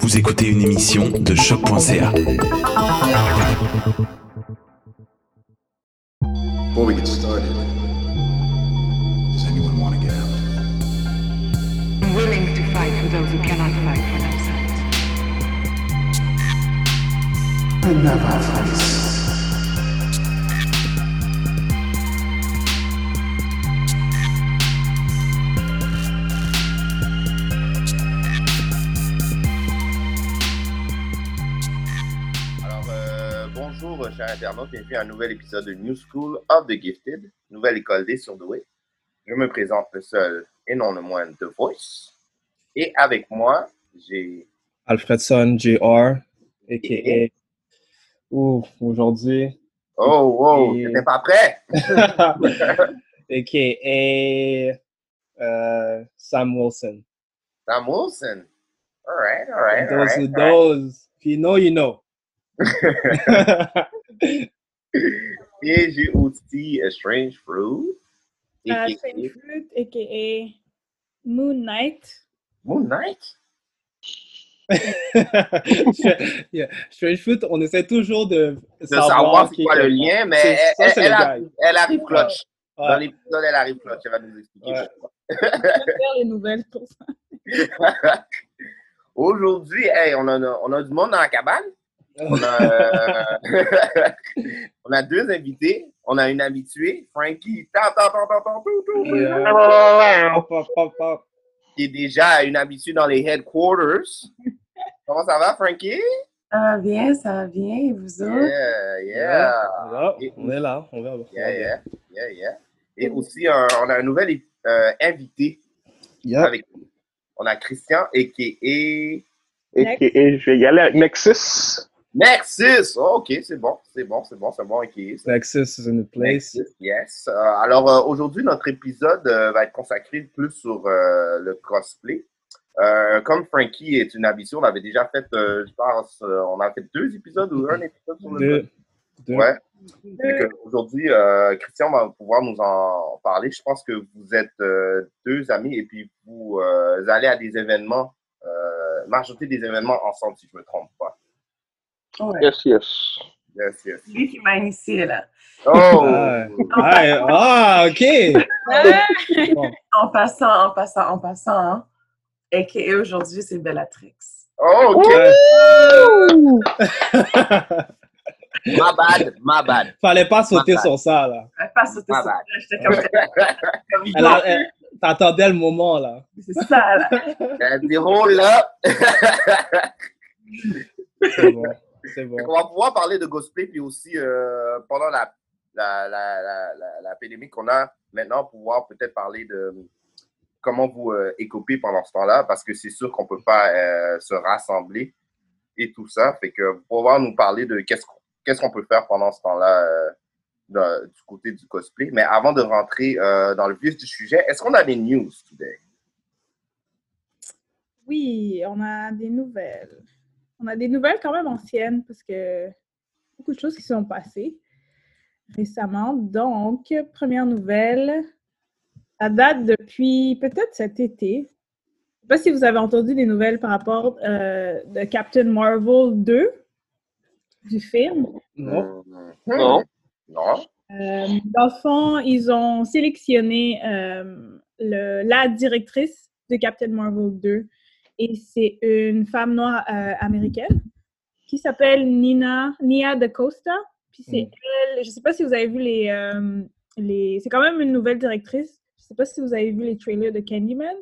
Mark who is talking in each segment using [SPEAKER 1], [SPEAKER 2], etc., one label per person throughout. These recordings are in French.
[SPEAKER 1] Vous écoutez une émission de choc.ca.
[SPEAKER 2] Before we get started, does anyone want to get out?
[SPEAKER 3] I'm willing to fight for those who cannot fight for themselves.
[SPEAKER 4] Alors, bonjour, euh, chers internautes. Bienvenue à un nouvel épisode de New School of the Gifted, nouvelle école des surdoués. Je me présente le seul et non le moindre de Voice. Et avec moi, j'ai.
[SPEAKER 5] Alfredson Jr. a.k.a. Ouh, aujourd'hui,
[SPEAKER 4] Oh, wow,
[SPEAKER 5] Et-
[SPEAKER 4] t'étais pas prêt?
[SPEAKER 5] a.k.a. euh, Sam Wilson.
[SPEAKER 4] Sam Wilson. All right, all right. all
[SPEAKER 5] those
[SPEAKER 4] right, all right.
[SPEAKER 5] those, if you know, you know.
[SPEAKER 4] Et j'ai aussi a Strange Fruit?
[SPEAKER 6] Uh,
[SPEAKER 4] aka
[SPEAKER 6] Strange Fruit, aka Moon Knight.
[SPEAKER 4] Moon Knight?
[SPEAKER 5] yeah. Strange Fruit, on essaie toujours de
[SPEAKER 4] De savoir c'est
[SPEAKER 5] qui
[SPEAKER 4] quoi
[SPEAKER 5] est
[SPEAKER 4] le lien, mais elle,
[SPEAKER 5] ça,
[SPEAKER 4] elle-
[SPEAKER 5] c'est
[SPEAKER 4] elle
[SPEAKER 5] le
[SPEAKER 4] arrive, elle arrive clutch.
[SPEAKER 5] Ouais.
[SPEAKER 4] Dans l'épisode, elle arrive clutch. Elle va nous expliquer
[SPEAKER 5] Ouais.
[SPEAKER 4] pourquoi.
[SPEAKER 6] faire les nouvelles pour ça.
[SPEAKER 4] Aujourd'hui, hey, on, a, on a du monde dans la cabane. On a, euh, on a deux invités. On a une habituée, Frankie, qui est déjà une habituée dans les headquarters. Comment ça va, Frankie?
[SPEAKER 7] Ça va bien, ça va bien, et vous autres?
[SPEAKER 4] Yeah, yeah.
[SPEAKER 5] On est là, on va.
[SPEAKER 4] Yeah, yeah, yeah, yeah. Et aussi, un- on a un nouvel euh, invité
[SPEAKER 5] Yeah.
[SPEAKER 4] avec nous. On a Christian, a.k.a.
[SPEAKER 6] Next.
[SPEAKER 8] Et je vais y aller avec Nexus.
[SPEAKER 4] Nexus. Oh, ok, c'est bon, c'est bon, c'est bon, c'est bon, ça.
[SPEAKER 5] Nexus is in the place.
[SPEAKER 4] Nexus, yes. Euh, alors, euh, aujourd'hui, notre épisode euh, va être consacré plus sur le cosplay. Comme Frankie est une habituée, on avait déjà fait, je pense, on a fait deux épisodes ou un épisode sur le
[SPEAKER 5] Deux. Deux.
[SPEAKER 4] Ouais. Aujourd'hui, Christian va pouvoir nous en parler. Je pense que vous êtes deux amis et puis vous allez à des événements, majorité des événements ensemble, si je me trompe pas.
[SPEAKER 7] Ouais.
[SPEAKER 8] Yes, yes.
[SPEAKER 4] Yes, yes.
[SPEAKER 7] Lui qui m'a initié, là.
[SPEAKER 4] Oh!
[SPEAKER 5] Ah, ok. Bon.
[SPEAKER 7] En passant, en passant, en passant, hein. A.K.A. aujourd'hui, c'est Bellatrix.
[SPEAKER 4] Oh, ok. My bad, my bad.
[SPEAKER 5] Fallait pas sauter sur ça, là.
[SPEAKER 7] Elle pas sauter sur
[SPEAKER 4] bah.
[SPEAKER 7] J'étais comme, comme
[SPEAKER 5] Elle a- elle- T'attendais le moment, là.
[SPEAKER 7] C'est ça, là.
[SPEAKER 4] Rôles là.
[SPEAKER 5] C'est bon. C'est bon.
[SPEAKER 4] Fait qu'on va pouvoir parler de cosplay, puis aussi euh, pendant la, la, la, la, la, la pandémie qu'on a maintenant, pouvoir peut-être parler de comment vous euh, écopez pendant ce temps-là, parce que c'est sûr qu'on peut pas euh, se rassembler et tout ça. Fait que vous pouvoir nous parler de qu'est-ce qu'on qu'est-ce qu'on peut faire pendant ce temps-là euh, de- du côté du cosplay. Mais avant de rentrer euh, dans le vif du sujet, est-ce qu'on a des news today?
[SPEAKER 6] Oui, on a des nouvelles. On a des nouvelles quand même anciennes parce que beaucoup de choses qui se sont passées récemment. Donc, première nouvelle, ça date depuis peut-être cet été. Je ne sais pas si vous avez entendu des nouvelles par rapport euh, de Captain Marvel 2 du film.
[SPEAKER 5] Non.
[SPEAKER 4] Non. Non.
[SPEAKER 6] Euh, dans le fond, ils ont sélectionné euh, le- la directrice de Captain Marvel 2 et c'est une femme noire euh, américaine qui s'appelle Nina Nia DaCosta. Puis c'est elle, je ne sais pas si vous avez vu les, euh, les... C'est quand même une nouvelle directrice. Je ne sais pas si vous avez vu les trailers de Candyman.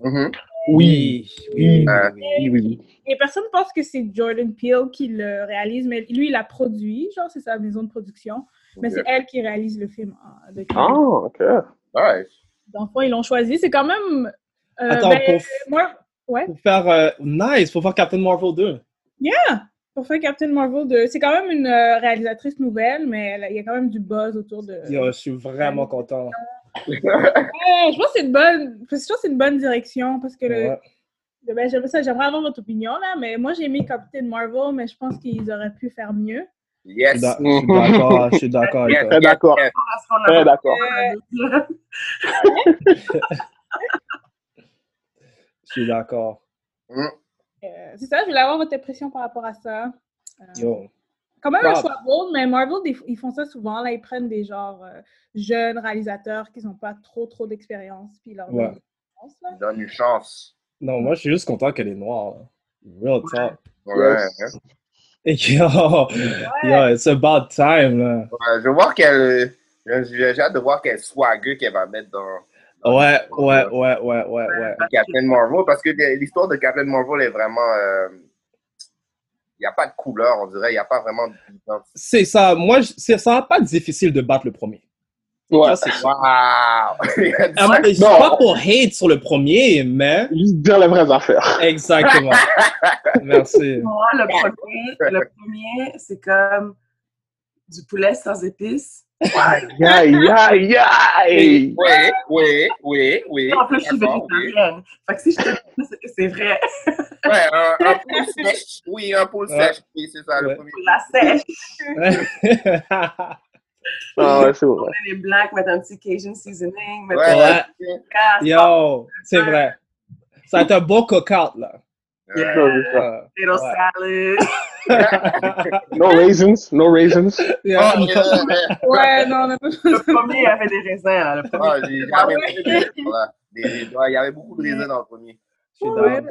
[SPEAKER 4] Mhm.
[SPEAKER 5] Oui, oui, oui, oui, oui.
[SPEAKER 6] Et personne pense que c'est Jordan Peele qui le réalise, mais lui, il a produit, genre c'est sa maison de production. Mais c'est elle qui réalise le film. de
[SPEAKER 8] Ah,
[SPEAKER 6] Candyman.
[SPEAKER 8] ok.
[SPEAKER 6] Le fond, ils l'ont choisi. C'est quand même. euh,
[SPEAKER 5] Attends,
[SPEAKER 6] ben,
[SPEAKER 5] pour,
[SPEAKER 6] moi, ouais.
[SPEAKER 5] pour faire. euh, nice, pour faire Captain Marvel 2.
[SPEAKER 6] Yeah! Pour faire Captain Marvel 2. C'est quand même une euh, réalisatrice nouvelle, mais il y a quand même du buzz autour de.
[SPEAKER 5] Yo, je suis vraiment content.
[SPEAKER 6] Ouais, je pense que c'est une bonne. Je pense que c'est une bonne direction parce que le-
[SPEAKER 5] Ouais.
[SPEAKER 6] ben, j'aimerais ça, j'aimerais avoir votre opinion là, mais moi j'ai aimé Captain Marvel, mais je pense qu'ils auraient pu faire mieux.
[SPEAKER 4] Yes.
[SPEAKER 5] suis je suis d'accord, je suis d'accord.
[SPEAKER 8] Très d'accord.
[SPEAKER 4] Yes.
[SPEAKER 8] Très d'accord.
[SPEAKER 5] Je suis d'accord?
[SPEAKER 4] Mm.
[SPEAKER 6] Euh, c'est ça, je voulais avoir votre impression par rapport à ça. Euh,
[SPEAKER 5] Yo.
[SPEAKER 6] Quand même un
[SPEAKER 5] Wow.
[SPEAKER 6] choix bold, mais Marvel, des- ils font ça souvent. Là, ils prennent des genres euh, jeunes réalisateurs qui n'ont pas trop, trop d'expérience, puis ils leur
[SPEAKER 5] Ouais.
[SPEAKER 6] donnent une chance,
[SPEAKER 4] une chance.
[SPEAKER 5] Non, moi, je suis juste content qu'elle est noire. là. Real talk.
[SPEAKER 4] Ouais.
[SPEAKER 5] Et yo, yo, it's about time, là.
[SPEAKER 4] Ouais, je veux voir qu'elle. J'ai j'ai hâte de voir quel swagger qu'elle va mettre dans,
[SPEAKER 5] Ouais, ouais, ouais, ouais, ouais, ouais.
[SPEAKER 4] Captain Marvel parce que l'histoire de Captain Marvel est vraiment. euh, Il n'y a pas de couleur, on dirait. Il n'y a pas vraiment d'identité.
[SPEAKER 5] C'est ça. Moi, ça va pas difficile de battre le premier.
[SPEAKER 8] Ouais.
[SPEAKER 5] Ça.
[SPEAKER 4] Wow!
[SPEAKER 5] Ah, Je suis
[SPEAKER 8] Non.
[SPEAKER 5] pas pour hate sur le premier, mais.
[SPEAKER 8] Juste dire les vraies affaires.
[SPEAKER 5] Exactement. Merci.
[SPEAKER 7] Moi, le premier, le premier, c'est comme du poulet sans épices.
[SPEAKER 8] Aïe, aïe, aïe, aïe.
[SPEAKER 4] Oui, oui, oui, oui.
[SPEAKER 7] En plus, je suis
[SPEAKER 4] oui.
[SPEAKER 7] végétarienne. Fait que si je te dis c'est que c'est vrai.
[SPEAKER 4] Ouais, un, un poule sèche. Oui, un poule
[SPEAKER 5] Ouais.
[SPEAKER 4] sèche. Oui, c'est ça, le
[SPEAKER 5] Ouais.
[SPEAKER 4] premier.
[SPEAKER 7] La sèche.
[SPEAKER 8] Ah ouais, c'est vrai.
[SPEAKER 7] Les blancs mettent un petit Cajun seasoning. mettre
[SPEAKER 4] Ouais,
[SPEAKER 5] Ouais.
[SPEAKER 7] du casse,
[SPEAKER 5] Yo, c'est vrai. Ça va être un bon cook-out, là.
[SPEAKER 7] Yeah. Potato
[SPEAKER 5] Ouais.
[SPEAKER 7] salad.
[SPEAKER 8] No raisins, no raisins.
[SPEAKER 5] Yeah.
[SPEAKER 4] Oh, yeah.
[SPEAKER 6] Ouais, non, on a pas
[SPEAKER 7] Le premier avait des raisins. Là, le premier.
[SPEAKER 4] Ah, j'ai- voilà. Des- des- ouais, Il y avait beaucoup de raisins dans le premier.
[SPEAKER 5] Je
[SPEAKER 6] Ouais,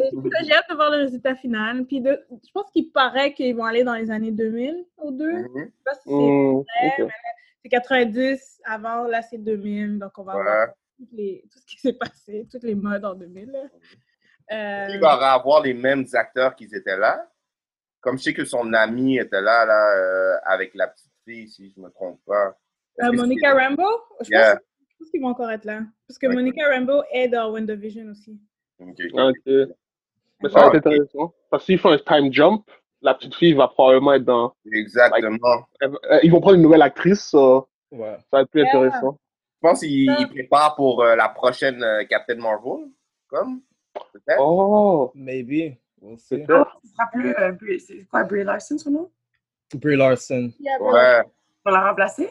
[SPEAKER 6] j'ai hâte de voir le résultat final. Puis de- je pense qu'il paraît qu'ils vont aller dans les années 2000 ou deux. Je
[SPEAKER 4] Mhm.
[SPEAKER 6] sais pas si c'est
[SPEAKER 8] Hmm,
[SPEAKER 6] vrai,
[SPEAKER 8] ok.
[SPEAKER 6] mais c'est 90, avant, là, c'est 2000. Donc, on va
[SPEAKER 4] Ouais.
[SPEAKER 6] voir toutes les- tout ce qui s'est passé, toutes les modes en 2000. là. Euh,
[SPEAKER 4] Il va avoir les mêmes acteurs qui étaient là. Comme je sais que son ami était là, là euh, avec la petite fille, si je ne me trompe pas.
[SPEAKER 6] Euh, Monica Rambeau, je
[SPEAKER 4] Yeah.
[SPEAKER 6] pense, qu'ils vont encore être là. Parce que. Monica Rambeau est dans WandaVision aussi.
[SPEAKER 4] Ok.
[SPEAKER 8] Mais ça va être intéressant. Parce qu'ils font un time jump, la petite fille va probablement être dans.
[SPEAKER 4] Exactement.
[SPEAKER 8] Euh, Ils vont prendre une nouvelle actrice, ça,
[SPEAKER 5] Ouais.
[SPEAKER 8] ça va être plus
[SPEAKER 6] Yeah.
[SPEAKER 8] intéressant.
[SPEAKER 4] Je pense qu'il il prépare pour euh, la prochaine euh, Captain Marvel, comme, peut-être.
[SPEAKER 8] Oh,
[SPEAKER 5] Maybe. We'll see.
[SPEAKER 7] euh, c'est quoi, Brie Larson, son nom?
[SPEAKER 5] Brie Larson.
[SPEAKER 6] Yeah,
[SPEAKER 4] Ouais.
[SPEAKER 7] Pour la remplacer?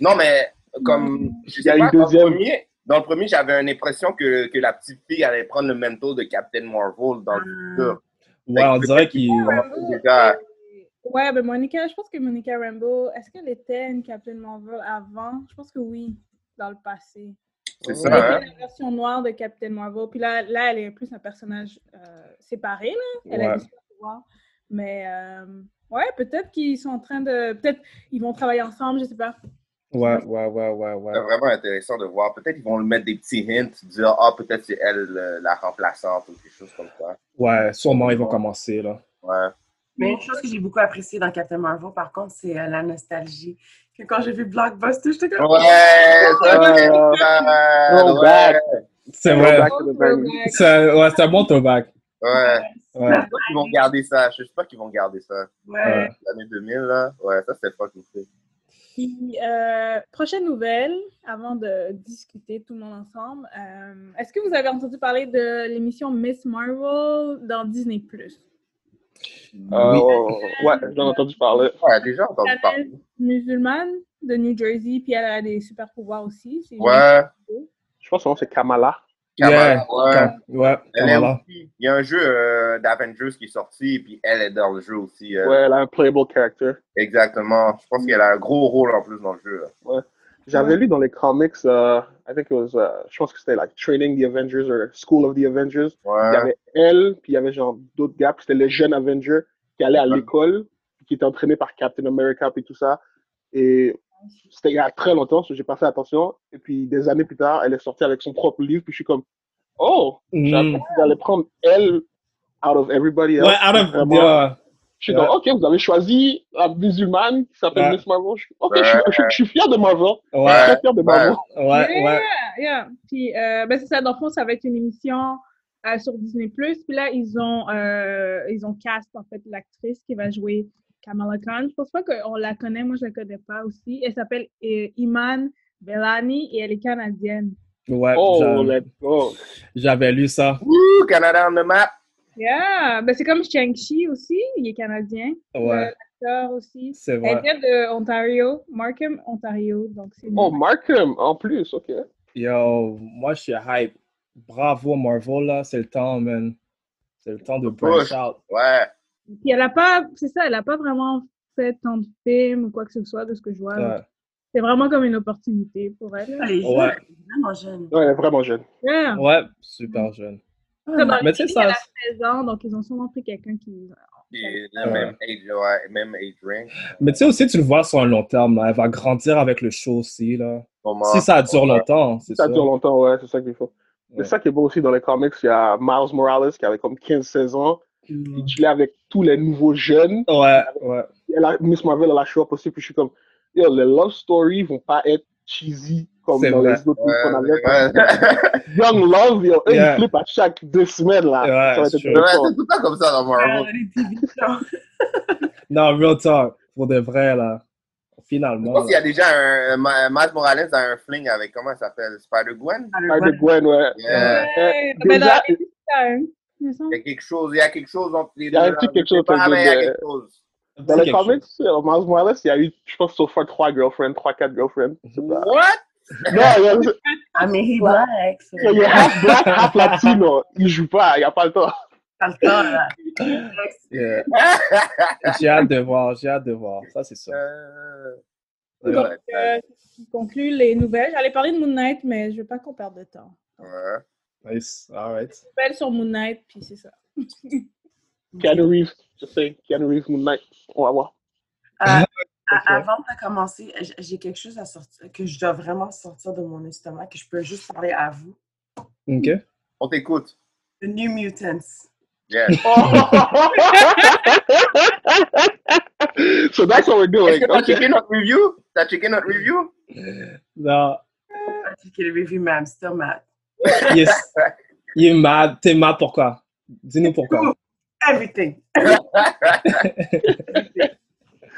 [SPEAKER 4] Non, mais comme, je
[SPEAKER 8] Il y a
[SPEAKER 4] sais pas, dans le premier, dans le premier, j'avais une impression que, que la petite fille allait prendre le manteau de Captain Marvel dans le futur.
[SPEAKER 5] Ouais, on dirait qu'il.
[SPEAKER 6] Ouais, ben Monica, je pense que Monica Rambeau, est-ce qu'elle était une Captain Marvel avant? Je pense que oui, dans le passé.
[SPEAKER 4] C'est ça, hein?
[SPEAKER 6] la version noire de Captain Marvel. Puis là, là elle est plus un personnage euh, séparé, là. Elle a
[SPEAKER 5] Ouais.
[SPEAKER 6] des super pouvoirs. Mais euh, ouais, peut-être qu'ils sont en train de. Peut-être ils vont travailler ensemble, je sais pas.
[SPEAKER 5] Ouais, ouais, ouais, ouais, ouais.
[SPEAKER 4] C'est vraiment intéressant de voir. Peut-être qu'ils vont lui mettre des petits hints, dire Ah, peut-être c'est elle euh, la remplaçante ou quelque chose comme ça.
[SPEAKER 5] Ouais, sûrement ils vont commencer, là.
[SPEAKER 4] Ouais.
[SPEAKER 7] Mais une chose que j'ai beaucoup appréciée dans Captain Marvel, par contre, c'est euh, la nostalgie. Que quand j'ai vu Blockbuster, j'étais comme.
[SPEAKER 4] Ouais, c'est ouais.
[SPEAKER 5] vrai. C'est un, ouais, c'est un bon throwback.
[SPEAKER 4] Ouais.
[SPEAKER 5] Ouais.
[SPEAKER 4] J'espère qu'ils vont garder ça. J'espère qu'ils vont garder ça.
[SPEAKER 7] Ouais.
[SPEAKER 4] L'année 2000, là. Ouais, ça, c'était fucking fait.
[SPEAKER 6] Puis, euh, prochaine nouvelle, avant de discuter tout le monde ensemble. euh, Est-ce que vous avez entendu parler de l'émission Miss Marvel dans Disney+.
[SPEAKER 8] Euh, Ouais, j'en ai entendu parler.
[SPEAKER 4] Ouais, déjà entendu parler.
[SPEAKER 6] Musulmane de New Jersey, puis elle a des super pouvoirs aussi.
[SPEAKER 4] Ouais.
[SPEAKER 8] Je pense que son nom, c'est Kamala.
[SPEAKER 4] Kamala, ouais.
[SPEAKER 5] Ouais,
[SPEAKER 4] Elle est aussi- Il y a un jeu euh, d'Avengers qui est sorti, puis elle est dans le jeu aussi. euh,
[SPEAKER 8] Ouais, elle a un playable character.
[SPEAKER 4] Exactement. Je pense qu'elle a un gros rôle en plus dans le jeu. là.
[SPEAKER 8] Ouais. J'avais lu dans les comics, euh, I think it was, euh, je pense que c'était like Training the Avengers or School of the Avengers. Il y avait elle, puis il y avait genre d'autres gars, puis c'était le jeune Avenger qui allait à l'école, qui était entraîné par Captain America, puis tout ça. Et c'était il y a très longtemps, j'ai pas fait attention. Et puis des années plus tard, elle est sortie avec son propre livre, puis je suis comme, oh,
[SPEAKER 5] Mm.
[SPEAKER 8] d'aller prendre elle out of everybody else.
[SPEAKER 5] Ouais, out of-
[SPEAKER 8] Vraiment.
[SPEAKER 5] yeah.
[SPEAKER 8] Je suis
[SPEAKER 5] Yeah.
[SPEAKER 8] comme, ok, vous avez choisi la musulmane qui s'appelle
[SPEAKER 5] Ouais.
[SPEAKER 8] Miss Marvel. Je suis, ok, je, suis, je- je suis fier de Marvel. Je suis
[SPEAKER 5] Ouais.
[SPEAKER 8] très fier de Marvel.
[SPEAKER 5] Ouais, ouais.
[SPEAKER 6] yeah. Puis, euh, ben, c'est ça, dans le fond, ça va être une émission euh, sur Disney+. Puis là, ils ont, euh, ils ont cast, en fait, l'actrice qui va jouer Kamala Khan. Je pense pas qu'on la connaît, moi, je la connais pas aussi. Elle s'appelle euh, Iman Belani et elle est canadienne.
[SPEAKER 5] Ouais,
[SPEAKER 8] Oh,
[SPEAKER 5] j'avais lu ça.
[SPEAKER 4] Canada on the map.
[SPEAKER 6] Yeah! Ben, c'est comme Shang-Chi aussi, il est canadien.
[SPEAKER 5] Ouais.
[SPEAKER 6] L'acteur aussi.
[SPEAKER 5] C'est vrai.
[SPEAKER 6] Elle vient de Ontario, Markham, Ontario. Donc, c'est
[SPEAKER 8] Oh, Markham, en plus, ok.
[SPEAKER 5] Yo, moi, je suis hype. Bravo, Marvel, là. C'est le temps, man. C'est le temps de
[SPEAKER 4] Push.
[SPEAKER 5] out.
[SPEAKER 4] Ouais.
[SPEAKER 6] Puis elle a pas, c'est ça, elle a pas vraiment fait tant de films ou quoi que ce soit de ce que je vois.
[SPEAKER 5] Ouais.
[SPEAKER 6] C'est vraiment comme une opportunité pour elle.
[SPEAKER 7] Elle est jeune,
[SPEAKER 5] Ouais.
[SPEAKER 7] elle est vraiment jeune.
[SPEAKER 8] Ouais, elle est vraiment jeune.
[SPEAKER 6] Yeah.
[SPEAKER 5] Ouais, super jeune.
[SPEAKER 6] Après, dans
[SPEAKER 5] Mais tu sais, ça-
[SPEAKER 6] elle a 16 ans, donc ils ont sûrement pris quelqu'un qui.
[SPEAKER 4] Et le même age, ouais, même age range.
[SPEAKER 5] Mais tu sais aussi, tu le vois sur un long terme, là. Elle va grandir avec le show aussi, là. Si ça dure longtemps, c'est
[SPEAKER 8] Ça
[SPEAKER 5] ça.
[SPEAKER 8] dure longtemps, ouais, c'est ça qu'il faut. C'est ça qui est beau aussi dans les comics. Il y a Miles Morales qui avait comme 15-16 ans. Il chillait avec tous les nouveaux jeunes.
[SPEAKER 5] Ouais, ouais.
[SPEAKER 8] Elle a- Miss Marvel, elle a show up aussi. Puis je suis comme, yo, les love stories vont pas être cheesy comme dans
[SPEAKER 5] vrai.
[SPEAKER 8] les autres trucs qu'on avait.
[SPEAKER 4] Ouais.
[SPEAKER 8] Young Love, yo, eux,
[SPEAKER 5] Yeah.
[SPEAKER 8] ils flippent à chaque deux semaines, là.
[SPEAKER 5] Ouais,
[SPEAKER 8] ça
[SPEAKER 5] c'est.
[SPEAKER 4] Ouais, tout le temps comme ça dans Marvel.
[SPEAKER 5] Non, real talk. Pour de vrai, là.
[SPEAKER 4] Je
[SPEAKER 5] Finalement.
[SPEAKER 4] pense qu'il y
[SPEAKER 5] là.
[SPEAKER 4] a déjà un. Ma- Miles Morales a un fling avec, comment elle s'appelle Spider-Gwen?
[SPEAKER 8] Spider-Gwen, ouais.
[SPEAKER 4] Yeah.
[SPEAKER 6] Ouais,
[SPEAKER 8] Euh,
[SPEAKER 6] dans
[SPEAKER 8] déjà,
[SPEAKER 6] il me semble.
[SPEAKER 4] Il y a quelque chose, il y a quelque chose entre les
[SPEAKER 8] Il
[SPEAKER 4] deux. là, je mais il y a quelque chose.
[SPEAKER 8] Dans les comics, euh, Miles Morales, il y a eu, je pense, so far, trois girlfriends, trois, quatre girlfriends. Je pas.
[SPEAKER 4] What?
[SPEAKER 8] Non, il y a,
[SPEAKER 7] I mean, he black, so
[SPEAKER 8] il y a half black, half latino. Il joue pas, il n'y a pas le temps.
[SPEAKER 7] t'as le temps, là.
[SPEAKER 5] Yeah. J'ai hâte de voir, j'ai hâte de voir. Ça, c'est ça.
[SPEAKER 4] Euh,
[SPEAKER 5] Ouais.
[SPEAKER 6] Donc, euh, ce qui conclut les nouvelles. J'allais parler de Moon Knight, mais je veux pas qu'on perde de temps.
[SPEAKER 4] ouais.
[SPEAKER 5] Nice. All right.
[SPEAKER 6] Nouvelles sur Moon Knight, puis c'est ça.
[SPEAKER 8] Keanu Reeves, je sais, Keanu Reeves, Moon Knight. On va voir.
[SPEAKER 7] Euh,
[SPEAKER 8] Ok.
[SPEAKER 7] Avant de commencer, j'ai quelque chose à sortir, que je dois vraiment sortir de mon estomac, que je peux juste parler à vous.
[SPEAKER 5] OK.
[SPEAKER 4] On t'écoute.
[SPEAKER 7] The New Mutants.
[SPEAKER 4] Yeah.
[SPEAKER 8] so that's what we're
[SPEAKER 4] Est-ce
[SPEAKER 8] doing.
[SPEAKER 4] que t'as checké notre review? T'as checké notre review?
[SPEAKER 5] Non.
[SPEAKER 7] Pas checké le review, mais I'm still mad.
[SPEAKER 5] Yes. Il est mad. T'es mad pourquoi? Dis-nous pourquoi.
[SPEAKER 7] Everything.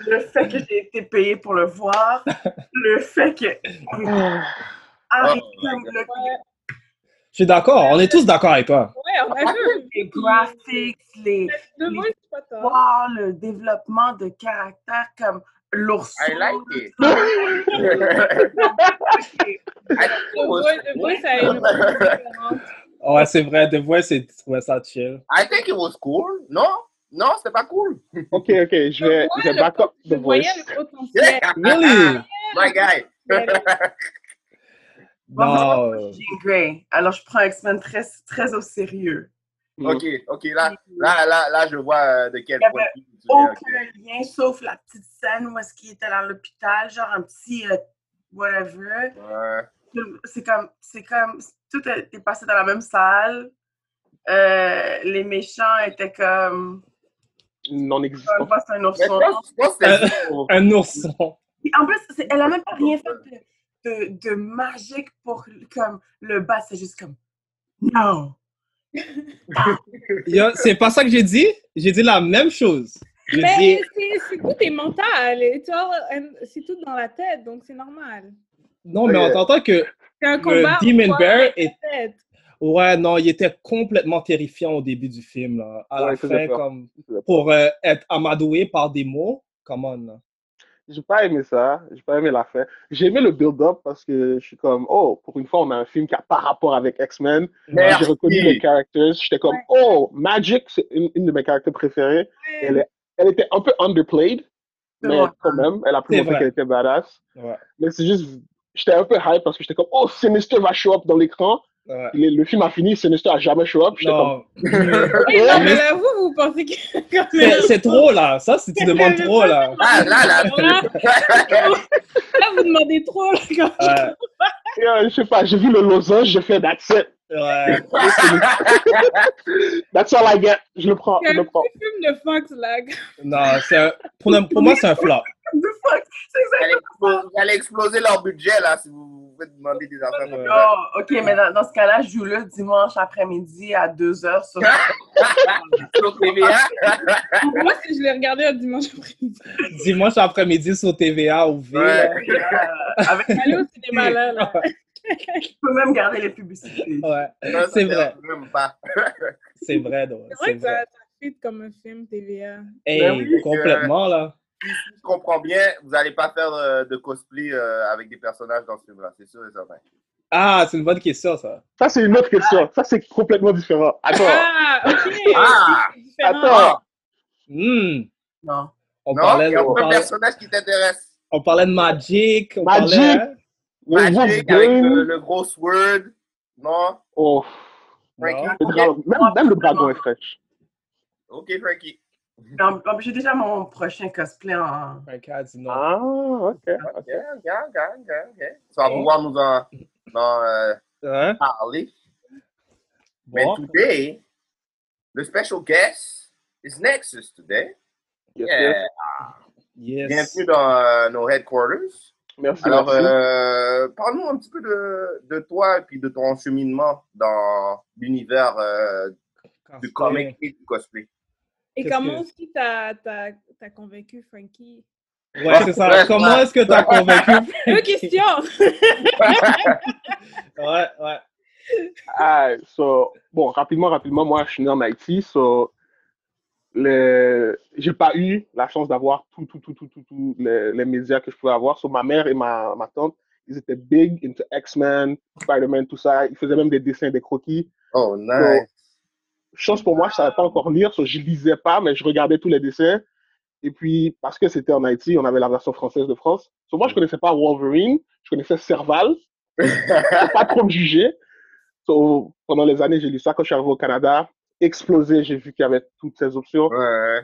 [SPEAKER 7] le fait que j'ai été payé pour le voir, le fait que. Arrêtez
[SPEAKER 4] Oh
[SPEAKER 7] le
[SPEAKER 5] Je suis d'accord. On est tous d'accord avec toi.
[SPEAKER 6] Ouais, on a vu.
[SPEAKER 7] les graphics, les,
[SPEAKER 6] De
[SPEAKER 7] les histoires, le développement de caractère comme l'ours.
[SPEAKER 4] I like it.
[SPEAKER 6] De moi, de moi, ça a une.
[SPEAKER 5] Ouais, c'est vrai. De vrai, c'est ouais, ça chill.
[SPEAKER 4] I think it was cool. Non? Non, c'était pas cool.
[SPEAKER 8] Ok, ok, je vais, je vais back up
[SPEAKER 6] Je
[SPEAKER 8] the voice.
[SPEAKER 6] le potentiel.
[SPEAKER 5] Really?
[SPEAKER 4] My guy.
[SPEAKER 5] Non.
[SPEAKER 7] Jean Grey. Alors, je prends X-Men très, très au sérieux.
[SPEAKER 4] ok, ok, là, là, là, là, je vois euh, de quel
[SPEAKER 7] Il
[SPEAKER 4] point
[SPEAKER 7] avait
[SPEAKER 4] tu es. ok.
[SPEAKER 7] Aucun lien, sauf la petite scène où est-ce qu'il était dans l'hôpital, genre un petit euh, whatever.
[SPEAKER 4] Ouais.
[SPEAKER 7] C'est comme, c'est comme, tout était passé dans la même salle. Euh, les méchants étaient comme,
[SPEAKER 8] Non
[SPEAKER 7] comme
[SPEAKER 8] existant.
[SPEAKER 7] pas c'est un ourson.
[SPEAKER 5] Un ourson.
[SPEAKER 7] En plus, elle a même pas rien fait de, de, de magique pour comme le bas. C'est juste comme Non.
[SPEAKER 5] C'est pas ça que j'ai dit? J'ai dit la même chose.
[SPEAKER 6] Mais c'est- c'est tout est mental. et tu vois, C'est tout dans la tête, donc c'est normal.
[SPEAKER 5] non, mais on t'entend que
[SPEAKER 6] C'est un
[SPEAKER 5] le
[SPEAKER 6] combat.
[SPEAKER 5] Demon
[SPEAKER 6] entre
[SPEAKER 5] Bear est. Ouais, non, il était complètement terrifiant au début du film. Là. À
[SPEAKER 8] Ouais,
[SPEAKER 5] la fin, comme pour euh, être amadoué par des mots. Come on. là.
[SPEAKER 8] J'ai pas aimé ça, j'ai pas aimé la fin. J'ai aimé le build-up parce que je suis comme, oh, pour une fois, on a un film qui a pas rapport avec X-Men. J'ai reconnu les characters. J'étais comme, oh, Magic, c'est une, une de mes caractères préférés. Elle, est- elle était un peu underplayed, mais quand même, elle a pu montrer qu'elle était badass.
[SPEAKER 5] Ouais.
[SPEAKER 8] Mais c'est juste, j'étais un peu hype parce que j'étais comme, oh, Sinister va show up dans l'écran.
[SPEAKER 5] Ouais.
[SPEAKER 8] Le, le film a fini, Sinister a jamais show up. J'étais
[SPEAKER 5] Non.
[SPEAKER 8] comme,
[SPEAKER 6] non, mais là, vous, vous pensez que.
[SPEAKER 5] C'est trop là. Ça, si tu demandes trop là.
[SPEAKER 4] Ah, là, là.
[SPEAKER 6] Là, vous demandez trop. Là, quand
[SPEAKER 5] Ouais.
[SPEAKER 8] Je sais pas, j'ai vu le losange, j'ai fait that's it.
[SPEAKER 5] Ouais.
[SPEAKER 8] That's all I get. Je le prends,
[SPEAKER 6] C'est
[SPEAKER 8] je
[SPEAKER 6] un
[SPEAKER 8] le prends.
[SPEAKER 6] petit film de Fox, là?
[SPEAKER 5] Non, c'est un- pour, le- pour moi, c'est un flop.
[SPEAKER 7] The fuck? C'est exactement
[SPEAKER 4] vous allez exploser leur budget, là, si vous vous faites demander des affaires.
[SPEAKER 7] Oh, ok, mais dans, dans ce cas-là, je joue le dimanche après-midi à 2h sur.
[SPEAKER 4] Sur TVA.
[SPEAKER 6] Moi, si je l'ai regardé un dimanche après-midi.
[SPEAKER 5] Dimanche après-midi sur TVA ou V. là.
[SPEAKER 7] Avec...
[SPEAKER 6] Allez au cinéma, là. là.
[SPEAKER 7] Je peux même garder les publicités.
[SPEAKER 5] Ouais, c'est vrai.
[SPEAKER 4] dérange Même pas.
[SPEAKER 5] C'est vrai, donc.
[SPEAKER 6] C'est vrai que ça,
[SPEAKER 5] vrai.
[SPEAKER 6] ça fit comme un film TVA.
[SPEAKER 5] Hey,
[SPEAKER 4] Ben oui,
[SPEAKER 5] complètement là.
[SPEAKER 4] Si je comprends bien, vous n'allez pas faire euh, de cosplay euh, avec des personnages dans ce film-là, c'est sûr et certain.
[SPEAKER 5] Ah, c'est une bonne question ça.
[SPEAKER 8] Ça, c'est une autre question. Ça, c'est complètement différent. Attends.
[SPEAKER 6] Ah, ok.
[SPEAKER 4] Ah!
[SPEAKER 8] Attends.
[SPEAKER 5] Hmm.
[SPEAKER 7] Non.
[SPEAKER 5] On
[SPEAKER 4] Non,
[SPEAKER 5] parlait,
[SPEAKER 4] il y a
[SPEAKER 5] on
[SPEAKER 4] aucun
[SPEAKER 5] parlait,
[SPEAKER 4] personnage qui t'intéresse.
[SPEAKER 5] on parlait de Magic. On
[SPEAKER 8] Magic.
[SPEAKER 5] parlait,
[SPEAKER 4] Magic avec
[SPEAKER 8] Wolverine.
[SPEAKER 4] le, le gros sword. Non?
[SPEAKER 8] Oh.
[SPEAKER 4] Frankie?
[SPEAKER 5] Non.
[SPEAKER 8] Le dragon- Même, même le dragon est fraîche.
[SPEAKER 4] Ok, Frankie.
[SPEAKER 7] J'ai déjà mon prochain cosplay en.
[SPEAKER 5] Frank a dit non.
[SPEAKER 8] Ah, ok.
[SPEAKER 4] Ok, ok, ok, ok, ok. Tu vas pouvoir nous en, en, euh,
[SPEAKER 5] Hein?
[SPEAKER 4] parler. Mais today, the special guest is Nexus today.
[SPEAKER 8] Yes,
[SPEAKER 4] Yeah.
[SPEAKER 8] yes.
[SPEAKER 5] Yes.
[SPEAKER 4] Bienvenue dans euh, nos headquarters.
[SPEAKER 8] Merci.
[SPEAKER 4] Alors, euh, parle-nous un petit peu de, de toi et puis de ton cheminement dans l'univers euh, du comic et du cosplay.
[SPEAKER 6] Et comment
[SPEAKER 5] que-
[SPEAKER 6] aussi t'as t'as t'as convaincu Frankie?
[SPEAKER 5] Ouais, c'est ça.
[SPEAKER 4] Ouais,
[SPEAKER 5] Comment
[SPEAKER 4] ouais.
[SPEAKER 5] est-ce que tu as convaincu?
[SPEAKER 6] Deux questions!
[SPEAKER 5] Ouais, ouais.
[SPEAKER 8] Ah, so, bon, rapidement, rapidement, moi, je suis né en Haïti, so, j'ai pas eu la chance d'avoir tout, tout, tout, tout, tout, tout les, les médias que je pouvais avoir. So, ma mère et ma, ma tante, ils étaient big into X-Men, Spider-Man, tout ça. Ils faisaient même des dessins, des croquis.
[SPEAKER 4] Oh, nice.
[SPEAKER 8] chance pour moi, je savais pas encore lire, so, je lisais pas, mais je regardais tous les dessins. Et puis, parce que c'était en Haïti, on avait la version française de France. So, moi, je connaissais pas Wolverine, je connaissais Serval. Pas trop me juger. So, pendant les années, j'ai lu ça quand je suis arrivé au Canada. Explosé, j'ai vu qu'il y avait toutes ces options.
[SPEAKER 4] Ouais.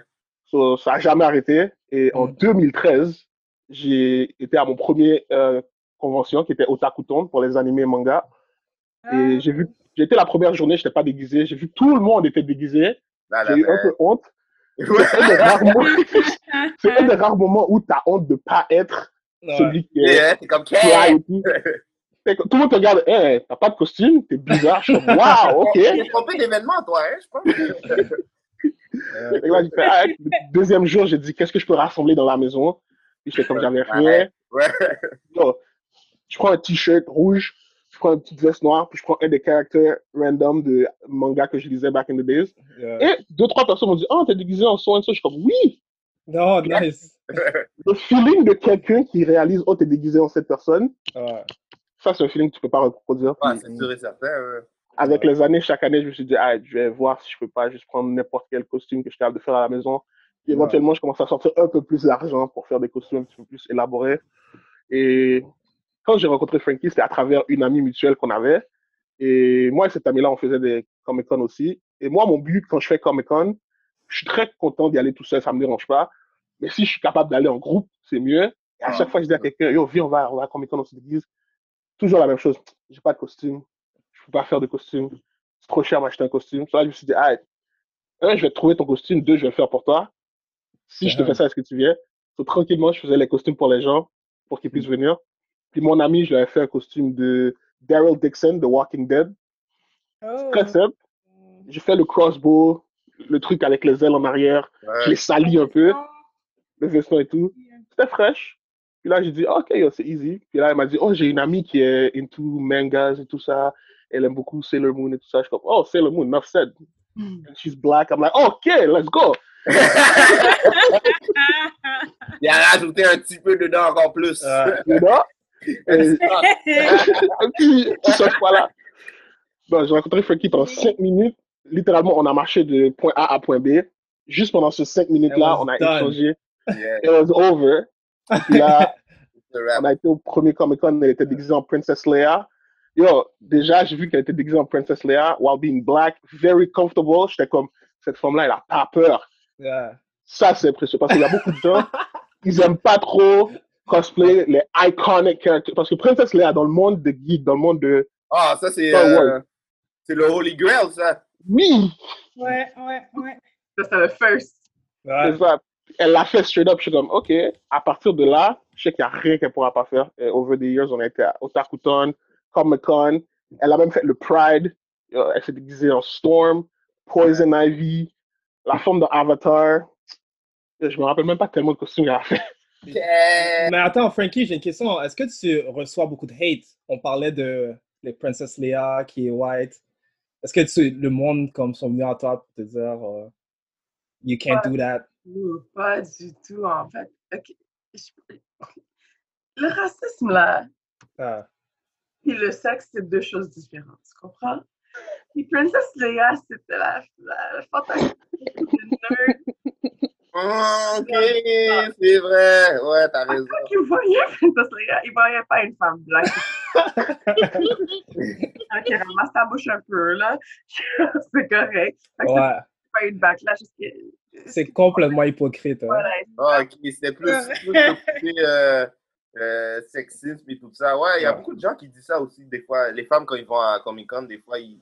[SPEAKER 8] So, ça n'a jamais arrêté. Et en 2013, j'ai été à mon premier euh, convention qui était Otakuton pour les animés et mangas. Et j'ai vu, été la première journée, je n'étais pas déguisé. J'ai vu tout le monde était déguisé.
[SPEAKER 4] Là,
[SPEAKER 8] J'ai eu un peu honte. C'est un, des rares moments- c'est un des rares moments où tu as honte de ne pas être
[SPEAKER 5] Ouais.
[SPEAKER 8] celui qui est
[SPEAKER 4] Yeah, comme
[SPEAKER 8] tout. Le monde te regarde, hey, t'as pas de costume, t'es bizarre. Je suis comme, waouh, ok.
[SPEAKER 4] T'es trompé d'événement, toi, hein, je pense.
[SPEAKER 8] Et là, fait, ah, le deuxième jour, j'ai dit, qu'est-ce que je peux rassembler dans la maison? Puis j'étais comme, j'avais rien.
[SPEAKER 4] Ouais.
[SPEAKER 8] Je prends un t-shirt rouge, je prends une petite veste noire, puis je prends un des caractères random de manga que je lisais back in the days.
[SPEAKER 5] Yeah.
[SPEAKER 8] Et deux, trois personnes m'ont dit, oh, t'es déguisé en so and so. Je suis comme, oui!
[SPEAKER 5] Non, nice.
[SPEAKER 8] Le feeling de quelqu'un qui réalise, oh, t'es déguisé en cette personne,
[SPEAKER 5] Ouais.
[SPEAKER 8] Ça, c'est un feeling que tu peux pas reproduire.
[SPEAKER 4] Ouais,
[SPEAKER 8] Puis,
[SPEAKER 4] c'est sûr et certain. ouais.
[SPEAKER 8] avec les années, chaque année, je me suis dit, ah, je vais voir si je peux pas juste prendre n'importe quel costume que je suis capable de faire à la maison. Puis éventuellement, je commence à sortir un peu plus d'argent pour faire des costumes un petit peu plus élaborés. Et quand j'ai rencontré Frankie, c'était à travers une amie mutuelle qu'on avait. Et moi et cette amie-là, on faisait des Comic-Con aussi. Et moi, mon but, quand je fais Comic-Con, je suis très content d'y aller tout seul, ça me dérange pas. Mais si je suis capable d'aller en groupe, c'est mieux. Et à chaque fois que je dis à quelqu'un, yo, viens, on va, on va à Comic-Con, on se déguise. Toujours la même chose. J'ai pas de costume. Je peux pas faire de costume. C'est trop cher m'acheter un costume. Là, je me suis dit, ah, un, je vais te trouver ton costume. Deux, je vais le faire pour toi. Si je te fais ça, est-ce que tu viens? So, tranquillement, je faisais les costumes pour les gens, pour qu'ils puissent venir. Puis mon ami, je lui avais fait un costume de Daryl Dixon de Walking Dead.
[SPEAKER 6] Oh.
[SPEAKER 8] Très simple. J'ai fait le crossbow, le truc avec les ailes en arrière.
[SPEAKER 4] Ouais.
[SPEAKER 8] Je l'ai sali un peu, le veston et tout. C'était fraîche. Puis là, j'ai dit, OK, yo, c'est easy. Puis là, elle m'a dit, oh, j'ai une amie qui est into mangas et tout ça. Elle aime beaucoup Sailor Moon et tout ça. Je suis comme, oh, Sailor Moon, enough said. And she's black. I'm like, OK, let's go.
[SPEAKER 4] Il a rajouté un petit peu dedans encore plus.
[SPEAKER 8] You know? Petit sauce, voilà. Bon, j'ai rencontré Frankie pendant 5 minutes. Littéralement, on a marché de point A à point B. Juste pendant ces 5 minutes-là, on a
[SPEAKER 5] done.
[SPEAKER 8] échangé.
[SPEAKER 4] Yeah.
[SPEAKER 8] It was over. Là, on a été au premier Comic Con, elle était déguisée en Princess Leia. Yo, déjà, j'ai vu qu'elle était déguisée en Princess Leia while being black, very comfortable. J'étais comme, cette femme-là, elle a pas peur.
[SPEAKER 5] Yeah.
[SPEAKER 8] Ça, c'est précieux parce qu'il y a beaucoup de gens, ils aiment pas trop cosplay les iconic characters. Parce que Princess Leia, dans le monde de geek, dans le monde de.
[SPEAKER 4] Ah, ça, c'est euh, c'est le Holy Grail, ça.
[SPEAKER 8] Oui!
[SPEAKER 6] Ouais, ouais, ouais.
[SPEAKER 7] Ça, c'est le first.
[SPEAKER 8] C'est ça. Elle l'a fait straight up. Je suis comme, OK, à partir de là, je sais qu'il n'y a rien qu'elle pourra pas faire. Euh, over the years, on a été à Otakuton, Comic Con. Elle a même fait le Pride. Euh, Elle s'est déguisée en Storm, Poison Ivy, la forme de Avatar. Je me rappelle même pas tellement de costumes qu'elle a fait.
[SPEAKER 5] Mais attends, Frankie, j'ai une question. Est-ce que tu reçois beaucoup de hate? On parlait de les Princess Leia qui est white. Est-ce que tu, le monde comme sont venus à toi pour te dire euh, You can't do that?
[SPEAKER 7] Pas du tout, en fait. Ok, je- Le racisme, là,
[SPEAKER 5] Ah.
[SPEAKER 7] et le sexe, c'est deux choses différentes, tu comprends? Puis Princess Leia, c'était la, la, fantastique de nerd.
[SPEAKER 4] Ok, c'est vrai. Ouais, t'as raison.
[SPEAKER 7] Quand il voyait Princess Leia, il voyait pas une femme blanche. ok, ramasse ta bouche un peu, là. c'est correct.
[SPEAKER 5] Ouais.
[SPEAKER 7] C'est pas une backlash. parce que-
[SPEAKER 5] C'est complètement hypocrite. hein.
[SPEAKER 7] Voilà.
[SPEAKER 4] Ah, ok, c'était plus, plus le côté euh, euh, sexisme et tout ça. Ouais, il y a
[SPEAKER 5] Ouais.
[SPEAKER 4] beaucoup de gens qui disent ça aussi, des fois. Les femmes, quand ils vont à Comic Con, des fois, ils,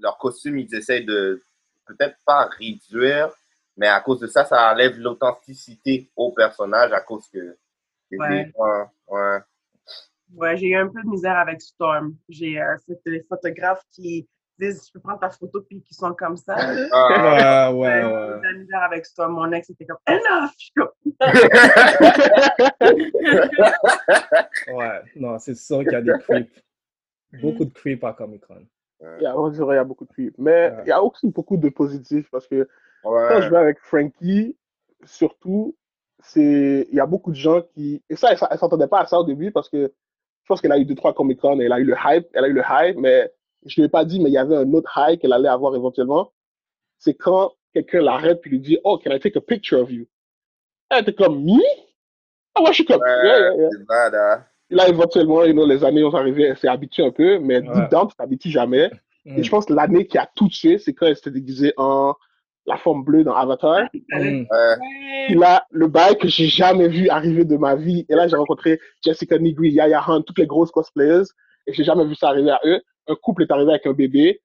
[SPEAKER 4] leur costume, ils essayent de peut-être pas réduire, mais à cause de ça, ça enlève l'authenticité au personnage à cause que.
[SPEAKER 7] Ouais.
[SPEAKER 4] ouais.
[SPEAKER 7] Ouais, j'ai eu un peu de misère avec Storm. J'ai euh, fait des photographes qui disent Je peux prendre ta photo, puis qui sont comme ça.
[SPEAKER 5] Ah, ouais,
[SPEAKER 7] J'ai eu
[SPEAKER 5] ouais.
[SPEAKER 7] de la misère avec Storm. Mon ex était comme Enough! Je suis comme,
[SPEAKER 5] Ouais, non, c'est sûr qu'il y a des creeps. Beaucoup de creeps à Comic Con.
[SPEAKER 8] Il y a, on dirait, il y a beaucoup de creep. Mais il y a aussi beaucoup de positifs parce que quand je vais avec Frankie, surtout, c'est il y a beaucoup de gens qui. Et ça, elle, elle s'entendait pas à ça au début parce que je pense qu'elle a eu deux, trois Comic Con et elle a eu le hype. Elle a eu le hype, mais je ne lui ai pas dit, mais il y avait un autre hype qu'elle allait avoir éventuellement. C'est quand quelqu'un l'arrête puis lui dit Oh, can I take a picture of you? Elle était comme Me? Ah, moi, je suis comme. Yeah, yeah, yeah.
[SPEAKER 4] Bad, hein.
[SPEAKER 8] Là, éventuellement, you know, les années ont arrivé, elle s'est habituée un peu, mais
[SPEAKER 5] Ouais.
[SPEAKER 8] deep down, tu t'habitues jamais. Et je pense que l'année qui a tout tué, c'est quand elle s'était déguisée en la forme bleue dans Avatar.
[SPEAKER 5] Mm.
[SPEAKER 8] Puis là, le bail que j'ai jamais vu arriver de ma vie. Et là, j'ai rencontré Jessica Nigri, Yaya Hunt, toutes les grosses cosplayers. Et j'ai jamais vu ça arriver à eux. Un couple est arrivé avec un bébé.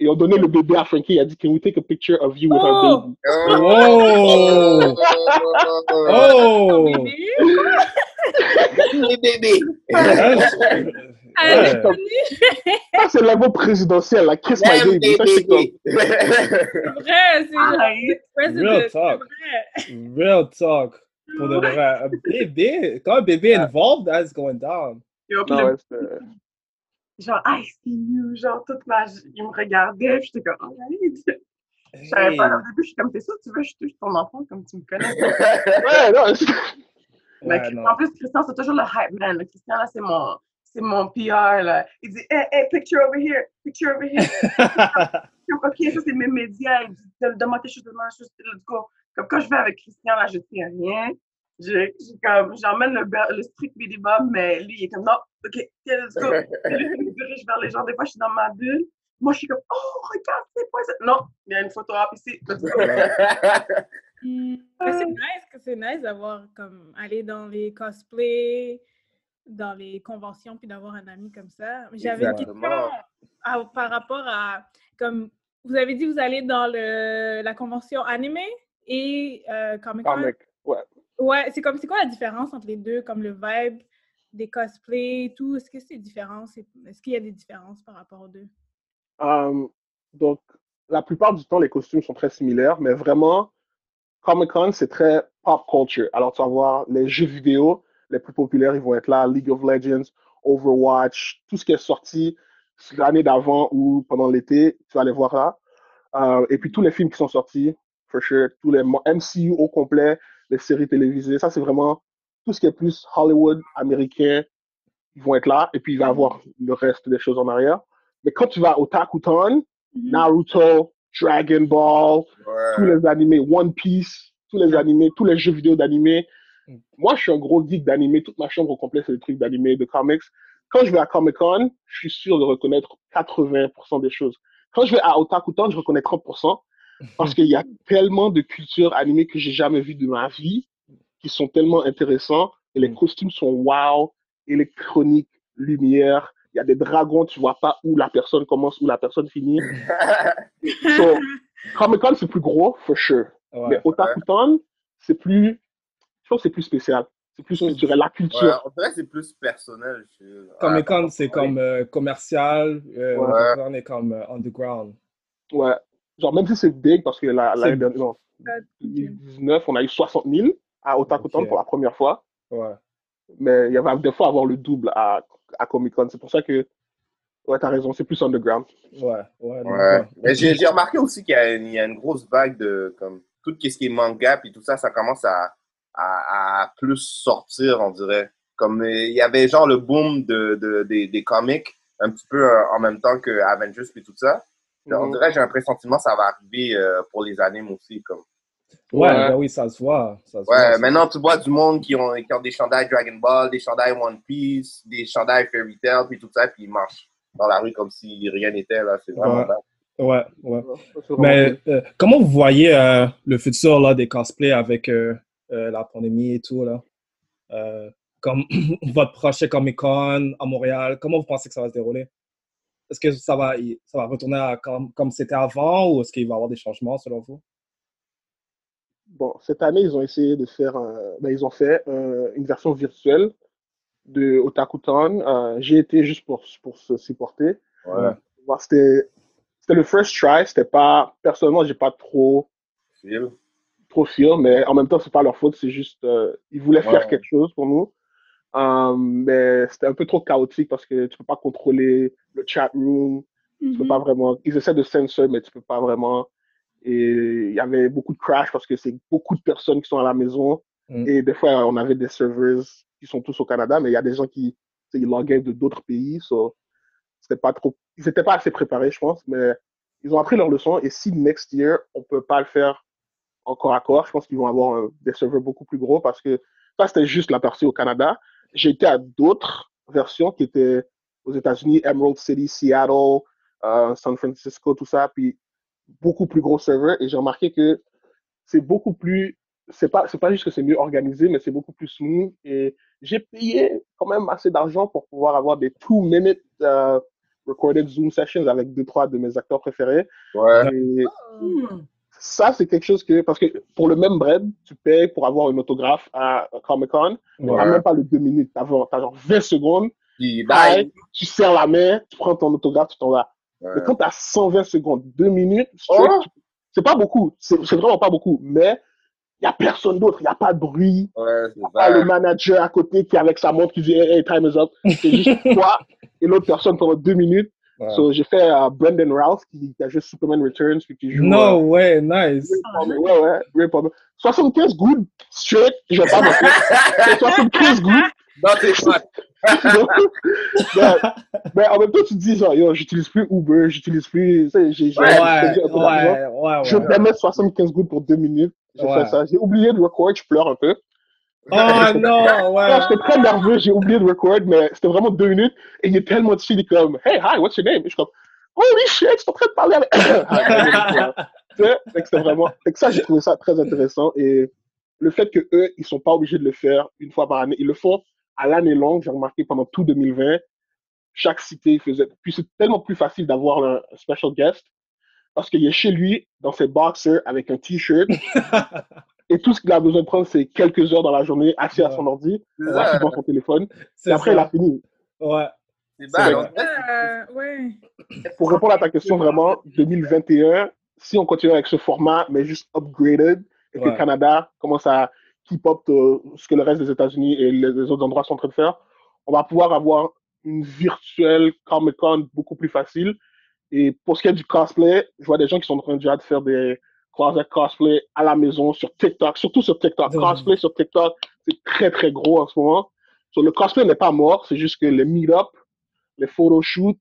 [SPEAKER 8] Et ils ont donné le bébé à Frankie. Il a dit, Can we take a picture of you with our baby?
[SPEAKER 5] Oh! Oh!
[SPEAKER 4] Les bébés.
[SPEAKER 5] Ouais.
[SPEAKER 8] Ça, c'est le niveau présidentiel, la Kiss My Baby. C'est
[SPEAKER 6] vrai, c'est
[SPEAKER 5] Real talk. Real talk. Pour de vrai. Un bébé, quand un bébé est involved, that's going down.
[SPEAKER 8] Non, c'est-
[SPEAKER 7] genre, I see you, genre, toute ma. Il me regardait, puis j'étais comme, alright. Je savais pas, au début, je suis comme, t'es sûr, que tu veux, que je touche ton enfant comme tu me connais.
[SPEAKER 8] Ouais, non, c'est-
[SPEAKER 7] Mais
[SPEAKER 5] Ouais,
[SPEAKER 7] en plus, Christian, c'est toujours le hype man. Le Christian, là, c'est mon, c'est mon PR, là. Il dit, hey, hey, picture over here, picture over here. Comme, ok, ça, c'est mes médias. Il dit, demande tes choses, demande tes choses, let's go. Comme quand je vais avec Christian, là, je sais rien. Je, j'ai comme, j'emmène le, le strict minimum, mais lui, il est comme, non, ok, let's go. Lui, il me dirige vers les gens. Des fois, je suis dans ma bulle. Moi, je suis comme, oh, regarde, c'est pas ça? Non, il y a une photo op ici.
[SPEAKER 6] C'est nice que c'est nice d'avoir comme aller dans les cosplays, dans les conventions, puis d'avoir un ami comme ça. J'avais une question à- par rapport à comme vous avez dit vous allez dans le la convention animé et euh, Comic Con?
[SPEAKER 8] Comic, ouais.
[SPEAKER 6] Ouais, c'est comme c'est quoi la différence entre les deux, comme le vibe des cosplays et tout? Est-ce que c'est différent? Est-ce qu'il y a des différences par rapport aux deux?
[SPEAKER 8] Donc, la plupart du temps, les costumes sont très similaires, mais vraiment, Comic Con, c'est très pop culture. Alors, tu vas voir les jeux vidéo, les plus populaires, ils vont être là, League of Legends, Overwatch, tout ce qui est sorti l'année d'avant ou pendant l'été, tu vas les voir là. Euh, et puis tous les films qui sont sortis, for sure, tous les MCU au complet, les séries télévisées, ça c'est vraiment tout ce qui est plus Hollywood, américain, ils vont être là. Et puis il va y avoir le reste des choses en arrière. Mais quand tu vas au Takuton, Naruto, Dragon Ball, tous les animés, One Piece, tous les animés, tous les jeux vidéo d'animé. Moi, je suis un gros geek d'animé. Toute ma chambre au complet, c'est des trucs d'animé, de comics. Quand je vais à Comic Con, je suis sûr de reconnaître 80% des choses. Quand je vais à Otakuton, je reconnais 30% parce qu'il y a tellement de cultures animées que j'ai jamais vues de ma vie qui sont tellement intéressants et les costumes sont wow, électronique, lumière. Il y a des dragons, tu vois pas où la personne commence, où la personne finit. so, Comic Con, c'est plus gros, for sure.
[SPEAKER 5] Ouais.
[SPEAKER 8] Mais Otakuton, c'est plus, je pense que c'est plus spécial. C'est plus culturel, la culture.
[SPEAKER 4] Ouais, dirait que c'est plus personnel. je-
[SPEAKER 5] Comic Con, c'est comme euh, commercial, euh,
[SPEAKER 8] Ouais.
[SPEAKER 5] Otakuton est comme euh, underground.
[SPEAKER 8] Ouais. Genre, même si c'est big, parce que l'année dernière, non, 2019, on a eu 60 000 à Otakuton
[SPEAKER 5] Ok.
[SPEAKER 8] pour la première fois.
[SPEAKER 5] Ouais.
[SPEAKER 8] Mais il y avait des fois avoir le double à, à Comic Con. C'est pour ça que, ouais, t'as raison, c'est plus underground.
[SPEAKER 5] Ouais, ouais.
[SPEAKER 4] Ouais. Mais j'ai j'ai remarqué aussi qu'il y, a une- il y a une grosse vague de comme tout ce qui est manga et tout ça, ça commence à, à, à plus sortir, on dirait. Comme euh, il y avait genre le boom de, de- des, des comics un petit peu euh, en même temps que Avengers et tout ça. On dirait j'ai un pressentiment que ça va arriver euh, pour les animes aussi. Comme.
[SPEAKER 5] Ouais,
[SPEAKER 8] Ouais.
[SPEAKER 5] ben oui, ça se voit. Ça se
[SPEAKER 4] Ouais,
[SPEAKER 5] voit, ça.
[SPEAKER 4] maintenant tu vois du monde qui ont, qui ont des chandails Dragon Ball, des chandails One Piece, des chandails Fairy Tail, puis tout ça, puis ils marchent dans la rue comme si rien n'était. là. C'est vraiment
[SPEAKER 5] Ouais.
[SPEAKER 4] bad.
[SPEAKER 5] Ouais, ouais. Mais euh, comment vous voyez euh, le futur là, des cosplays avec euh, euh, la pandémie et tout là? Euh, comme votre prochain Comic Con à Montréal, comment vous pensez que ça va se dérouler? Est-ce que ça va, ça va retourner à comme, comme c'était avant ou est-ce qu'il va y avoir des changements selon vous?
[SPEAKER 8] Bon, cette année, ils ont essayé de faire, un- ben, ils ont fait euh, une version virtuelle de Otakuton. Euh, J'ai été juste pour, pour se supporter.
[SPEAKER 4] Ouais.
[SPEAKER 8] Bon, C'était c'était le first try. C'était pas, personnellement, j'ai pas trop,
[SPEAKER 4] Phil.
[SPEAKER 8] trop feel, mais en même temps, c'est pas leur faute. C'est juste, euh, ils voulaient
[SPEAKER 4] Ouais.
[SPEAKER 8] faire quelque chose pour nous. Euh, mais c'était un peu trop chaotique parce que tu peux pas contrôler le chat room. Tu peux pas vraiment. Ils essaient de censor, mais tu peux pas vraiment. Et il y avait beaucoup de crash parce que c'est beaucoup de personnes qui sont à la maison.
[SPEAKER 5] Mm.
[SPEAKER 8] Et des fois, on avait des serveurs qui sont tous au Canada, mais il y a des gens qui ils loguaient de d'autres pays. So, c'était pas trop. Ils n'étaient pas assez préparés, je pense, mais ils ont appris leur leçon. Et si next year, on peut pas le faire encore à corps, je pense qu'ils vont avoir euh, des serveurs beaucoup plus gros parce que ça, c'était juste la partie au Canada. J'ai été à d'autres versions qui étaient aux États-Unis, Emerald City, Seattle, euh, San Francisco, tout ça, puis beaucoup plus gros serveurs. Et j'ai remarqué que c'est beaucoup plus, c'est pas, c'est pas juste que c'est mieux organisé, mais c'est beaucoup plus smooth. Et j'ai payé quand même assez d'argent pour pouvoir avoir des two-minute euh, recorded Zoom sessions avec deux, trois de mes acteurs préférés.
[SPEAKER 4] Ouais.
[SPEAKER 8] Et ça, c'est quelque chose que, parce que pour le même bread, tu payes pour avoir un autographe à Comic Con, mais
[SPEAKER 4] Ouais.
[SPEAKER 8] même pas le deux minutes, t'as genre t'as genre 20 secondes,
[SPEAKER 4] Puis,
[SPEAKER 8] Hi,
[SPEAKER 4] bye.
[SPEAKER 8] tu serres la main, tu prends ton autographe, tu t'en vas.
[SPEAKER 4] Ouais.
[SPEAKER 8] Mais quand t'as 120 secondes, 2 minutes,
[SPEAKER 4] Oh!
[SPEAKER 8] c'est pas beaucoup, c'est vraiment pas beaucoup, mais il y a personne d'autre, il y a pas de bruit,
[SPEAKER 4] Ouais, c'est
[SPEAKER 8] pas le manager à côté qui est avec sa montre qui dit hey, hey, time is up, c'est juste toi et l'autre personne pendant 2 minutes. So, j'ai fait euh, Brendan Ralph qui, qui a joué Superman Returns puis qui joue
[SPEAKER 5] No
[SPEAKER 8] euh,
[SPEAKER 5] way, nice.
[SPEAKER 8] Ray. Ouais, ouais, Ray Palmer. 75 good straight, je vais pas. C'est 75 good.
[SPEAKER 4] Dans tes
[SPEAKER 8] mais, en même temps, tu te dis, genre, yo, j'utilise plus Uber, j'utilise plus. tu sais, J'ai j'ai
[SPEAKER 5] Ouais, ouais, ouais,
[SPEAKER 8] Je vais mettre 75 gouttes pour deux minutes. J'ai
[SPEAKER 5] Ouais.
[SPEAKER 8] fait ça. J'ai oublié de record, je pleure un peu.
[SPEAKER 5] Oh non, ouais.
[SPEAKER 8] J'étais très nerveux, j'ai oublié de record, mais c'était vraiment deux minutes. Et il est tellement chill, il est comme, hey, hi, what's your name? Et je suis comme, holy shit, je suis en train de parler avec. Sais, fait que vraiment. Fait que ça, j'ai trouvé ça très intéressant. Et le fait que eux, ils sont pas obligés de le faire une fois par année, ils le font à l'année longue. J'ai remarqué pendant tout 2020, chaque cité faisait. Puis c'est tellement plus facile d'avoir un special guest parce qu'il est chez lui dans ses boxers avec un t-shirt. et tout ce qu'il a besoin de prendre, c'est quelques heures dans la journée, assis à son ordi, assis devant son téléphone. Et après,
[SPEAKER 5] ça.
[SPEAKER 8] il a fini.
[SPEAKER 5] Ouais.
[SPEAKER 8] Bad.
[SPEAKER 6] Euh, ouais.
[SPEAKER 8] Pour répondre à ta question, vraiment, 2021, si on continue avec ce format, mais juste upgraded, et que le Canada commence à keep up euh, ce que le reste des États-Unis et les, les autres endroits sont en train de faire, on va pouvoir avoir une virtuelle Comic-Con beaucoup plus facile. Et pour ce qui est du cosplay, je vois des gens qui sont en train déjà de faire des closet cosplay à la maison sur TikTok, surtout sur TikTok. Cosplay sur TikTok, c'est très très gros en ce moment. So, le cosplay n'est pas mort, c'est juste que les meet-up, les photoshoots,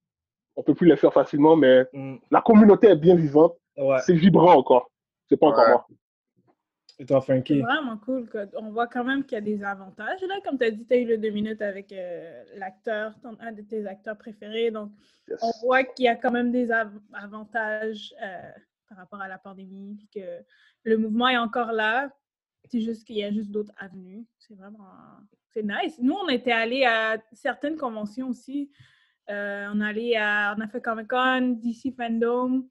[SPEAKER 8] on peut plus les faire facilement, mais la communauté est bien vivante.
[SPEAKER 5] Mm. Ouais.
[SPEAKER 8] C'est vibrant encore. C'est pas encore mort.
[SPEAKER 5] Et toi,
[SPEAKER 6] C'est
[SPEAKER 5] Frankie?
[SPEAKER 6] vraiment cool. On voit quand même qu'il y a des avantages. Là, comme tu as dit, tu as eu le deux minutes avec euh, l'acteur, un de tes acteurs préférés. Donc,
[SPEAKER 8] Yes.
[SPEAKER 6] on voit qu'il y a quand même des av- avantages euh, par rapport à la pandémie, puis que le mouvement est encore là. C'est juste qu'il y a juste d'autres avenues. C'est vraiment... C'est nice. Nous, on était allés à certaines conventions aussi. Euh, on, est allé à, on a fait Comic-Con, DC Fandom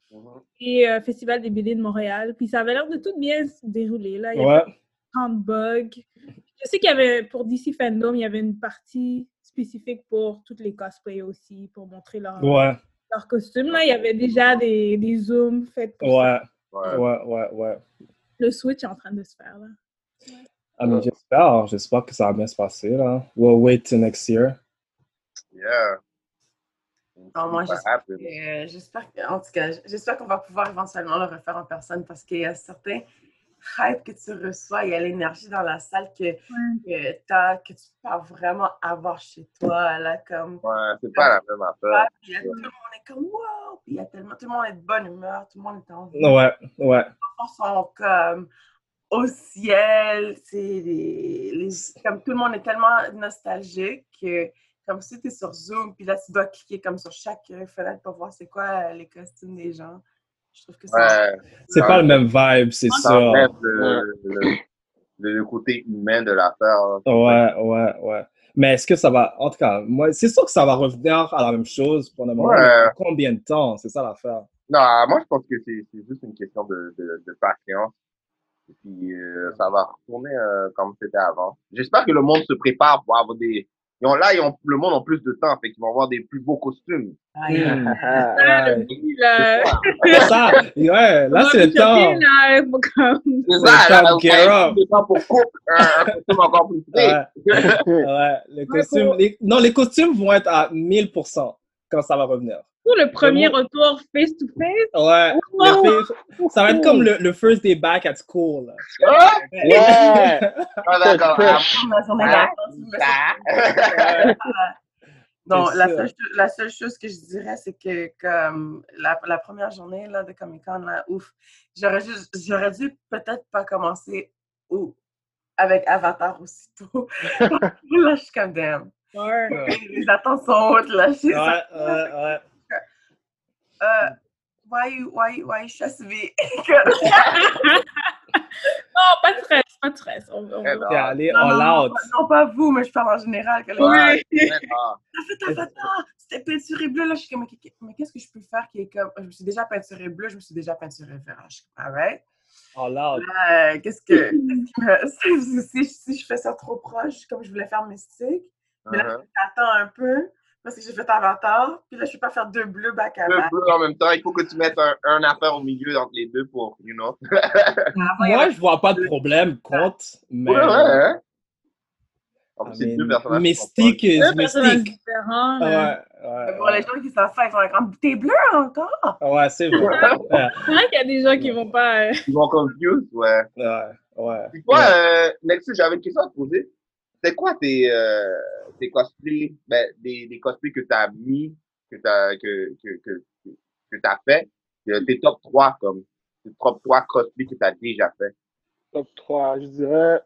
[SPEAKER 6] et euh, Festival des BD de Montréal. Puis ça avait l'air de tout bien se dérouler. Là. Il y avait
[SPEAKER 5] Ouais.
[SPEAKER 6] 30 bugs. Je sais qu'il y avait, pour DC Fandom, il y avait une partie spécifique pour toutes les cosplays aussi, pour montrer leur,
[SPEAKER 5] Ouais.
[SPEAKER 6] Leur costume. Là, il y avait déjà des, des zooms faits pour
[SPEAKER 5] Ouais.
[SPEAKER 6] ça.
[SPEAKER 5] Ouais, ouais, ouais.
[SPEAKER 6] Le Switch est en train de se faire. Là.
[SPEAKER 5] Ah, mais j'espère, j'espère que ça va bien se passer, là. We'll wait till next year.
[SPEAKER 4] Yeah.
[SPEAKER 7] Non, moi, j'espère que, euh, j'espère que- en tout cas, j'espère qu'on va pouvoir éventuellement le refaire en personne parce qu'il y a certains hype que tu reçois, il y a l'énergie dans la salle que, que, t'as- que tu peux vraiment avoir chez toi, là, comme...
[SPEAKER 4] Ouais, c'est pas la même affaire.
[SPEAKER 7] Puis il y a- tout le monde est comme wow! Puis il y a tellement, tout le monde est de bonne humeur, tout le monde est en vie.
[SPEAKER 5] Ouais, ouais.
[SPEAKER 7] Les enfants sont comme au ciel, c'est les, les- comme tout le monde est tellement nostalgique que comme si tu es sur Zoom, puis là tu dois cliquer comme sur chaque fenêtre pour voir c'est quoi les costumes des gens. Je trouve que c'est
[SPEAKER 4] Ouais.
[SPEAKER 5] C'est pas le même vibe, c'est
[SPEAKER 4] Ça le, le- le- le côté humain de l'affaire. hein.
[SPEAKER 5] Ouais, ouais, ouais. Mais est-ce que ça va. En tout cas, moi, c'est sûr que ça va revenir à la même chose pour le moment.
[SPEAKER 4] Ouais.
[SPEAKER 5] Combien de temps? C'est ça l'affaire.
[SPEAKER 4] Non, moi, je pense que c'est c'est juste une question de, de, de patience. Et puis, euh, ça va retourner euh, comme c'était avant. J'espère que le monde se prépare pour avoir des... Ils ont, là, ils ont, le monde a plus de temps, fait qu'ils vont avoir des plus beaux costumes.
[SPEAKER 6] Ah, le petit, là.
[SPEAKER 5] C'est ça. Ouais, là, c'est le temps.
[SPEAKER 4] C'est ça, là, pour un, costume encore plus
[SPEAKER 5] Ouais. Ouais, les costumes. les- Non, les costumes vont être à 1000% quand ça va revenir.
[SPEAKER 6] Pour le premier retour face-to-face?
[SPEAKER 5] Ouais. Fait- Ça va être comme le, le first day back at school. là.
[SPEAKER 4] Ouais. Ah, d'accord. Ah.
[SPEAKER 7] Non,
[SPEAKER 5] C'est
[SPEAKER 7] la seule, la seule chose que je dirais, c'est que comme la, la première journée là, de Comic Con, là, ouf, j'aurais juste j'aurais dû peut-être pas commencer ou avec Avatar aussitôt. là, je suis comme damn. Les attentes sont hautes, là.
[SPEAKER 5] Ouais,
[SPEAKER 7] ça.
[SPEAKER 5] ouais, ouais.
[SPEAKER 7] Euh, why you, why, why you stress me?
[SPEAKER 6] Non, pas de stress, pas de stress. On, on-
[SPEAKER 4] Eh ben,
[SPEAKER 5] T'es allé
[SPEAKER 7] Non,
[SPEAKER 5] all
[SPEAKER 7] non,
[SPEAKER 5] out.
[SPEAKER 7] non, non, pas vous, mais je parle en général. Que
[SPEAKER 6] Oui.
[SPEAKER 4] Ouais, d'accord.
[SPEAKER 7] T'as fait Avatar, c'était peinturé bleu. Là, je suis comme, mais, qu'est-ce que je peux faire qui est comme. Je me suis déjà peinturé bleu, je me suis déjà peinturé vert. Je suis comme, alright.
[SPEAKER 5] All out.
[SPEAKER 7] Là, euh, qu'est-ce que. si je fais ça trop proche, comme je voulais faire mystique, mais là,
[SPEAKER 4] Uh-huh.
[SPEAKER 7] j'attends un peu parce que j'ai fait Avatar, puis là, je peux pas faire deux bleus back à
[SPEAKER 4] Le
[SPEAKER 7] back.
[SPEAKER 4] bleu en même temps, il faut que tu mettes un, un affaire au milieu entre les deux pour, you know.
[SPEAKER 5] Moi, je vois pas de problème contre, mais.
[SPEAKER 4] Ouais, ouais, hein. En
[SPEAKER 5] I
[SPEAKER 4] plus, c'est
[SPEAKER 5] mean,
[SPEAKER 4] deux personnages. qui sont
[SPEAKER 5] Mystique is
[SPEAKER 6] Deux
[SPEAKER 5] mystique.
[SPEAKER 6] différents.
[SPEAKER 5] Ouais,
[SPEAKER 7] Pour les gens qui savent faire, ils sont comme, t'es bleu encore?
[SPEAKER 5] Ouais, c'est vrai. Ouais,
[SPEAKER 6] C'est vrai qu'il y a des gens qui vont pas. euh,
[SPEAKER 4] Ils vont confuse, ouais.
[SPEAKER 5] ouais, ouais.
[SPEAKER 4] Puis toi, euh, Nexus, j'avais une question à te poser. C'est quoi tes, euh, tes cosplays, ben, des, des cosplays que tu as mis, que tu as, que, que, que, que t'as fait, tes top 3, comme, tes top 3 cosplays que tu as déjà fait.
[SPEAKER 8] Top 3, je dirais.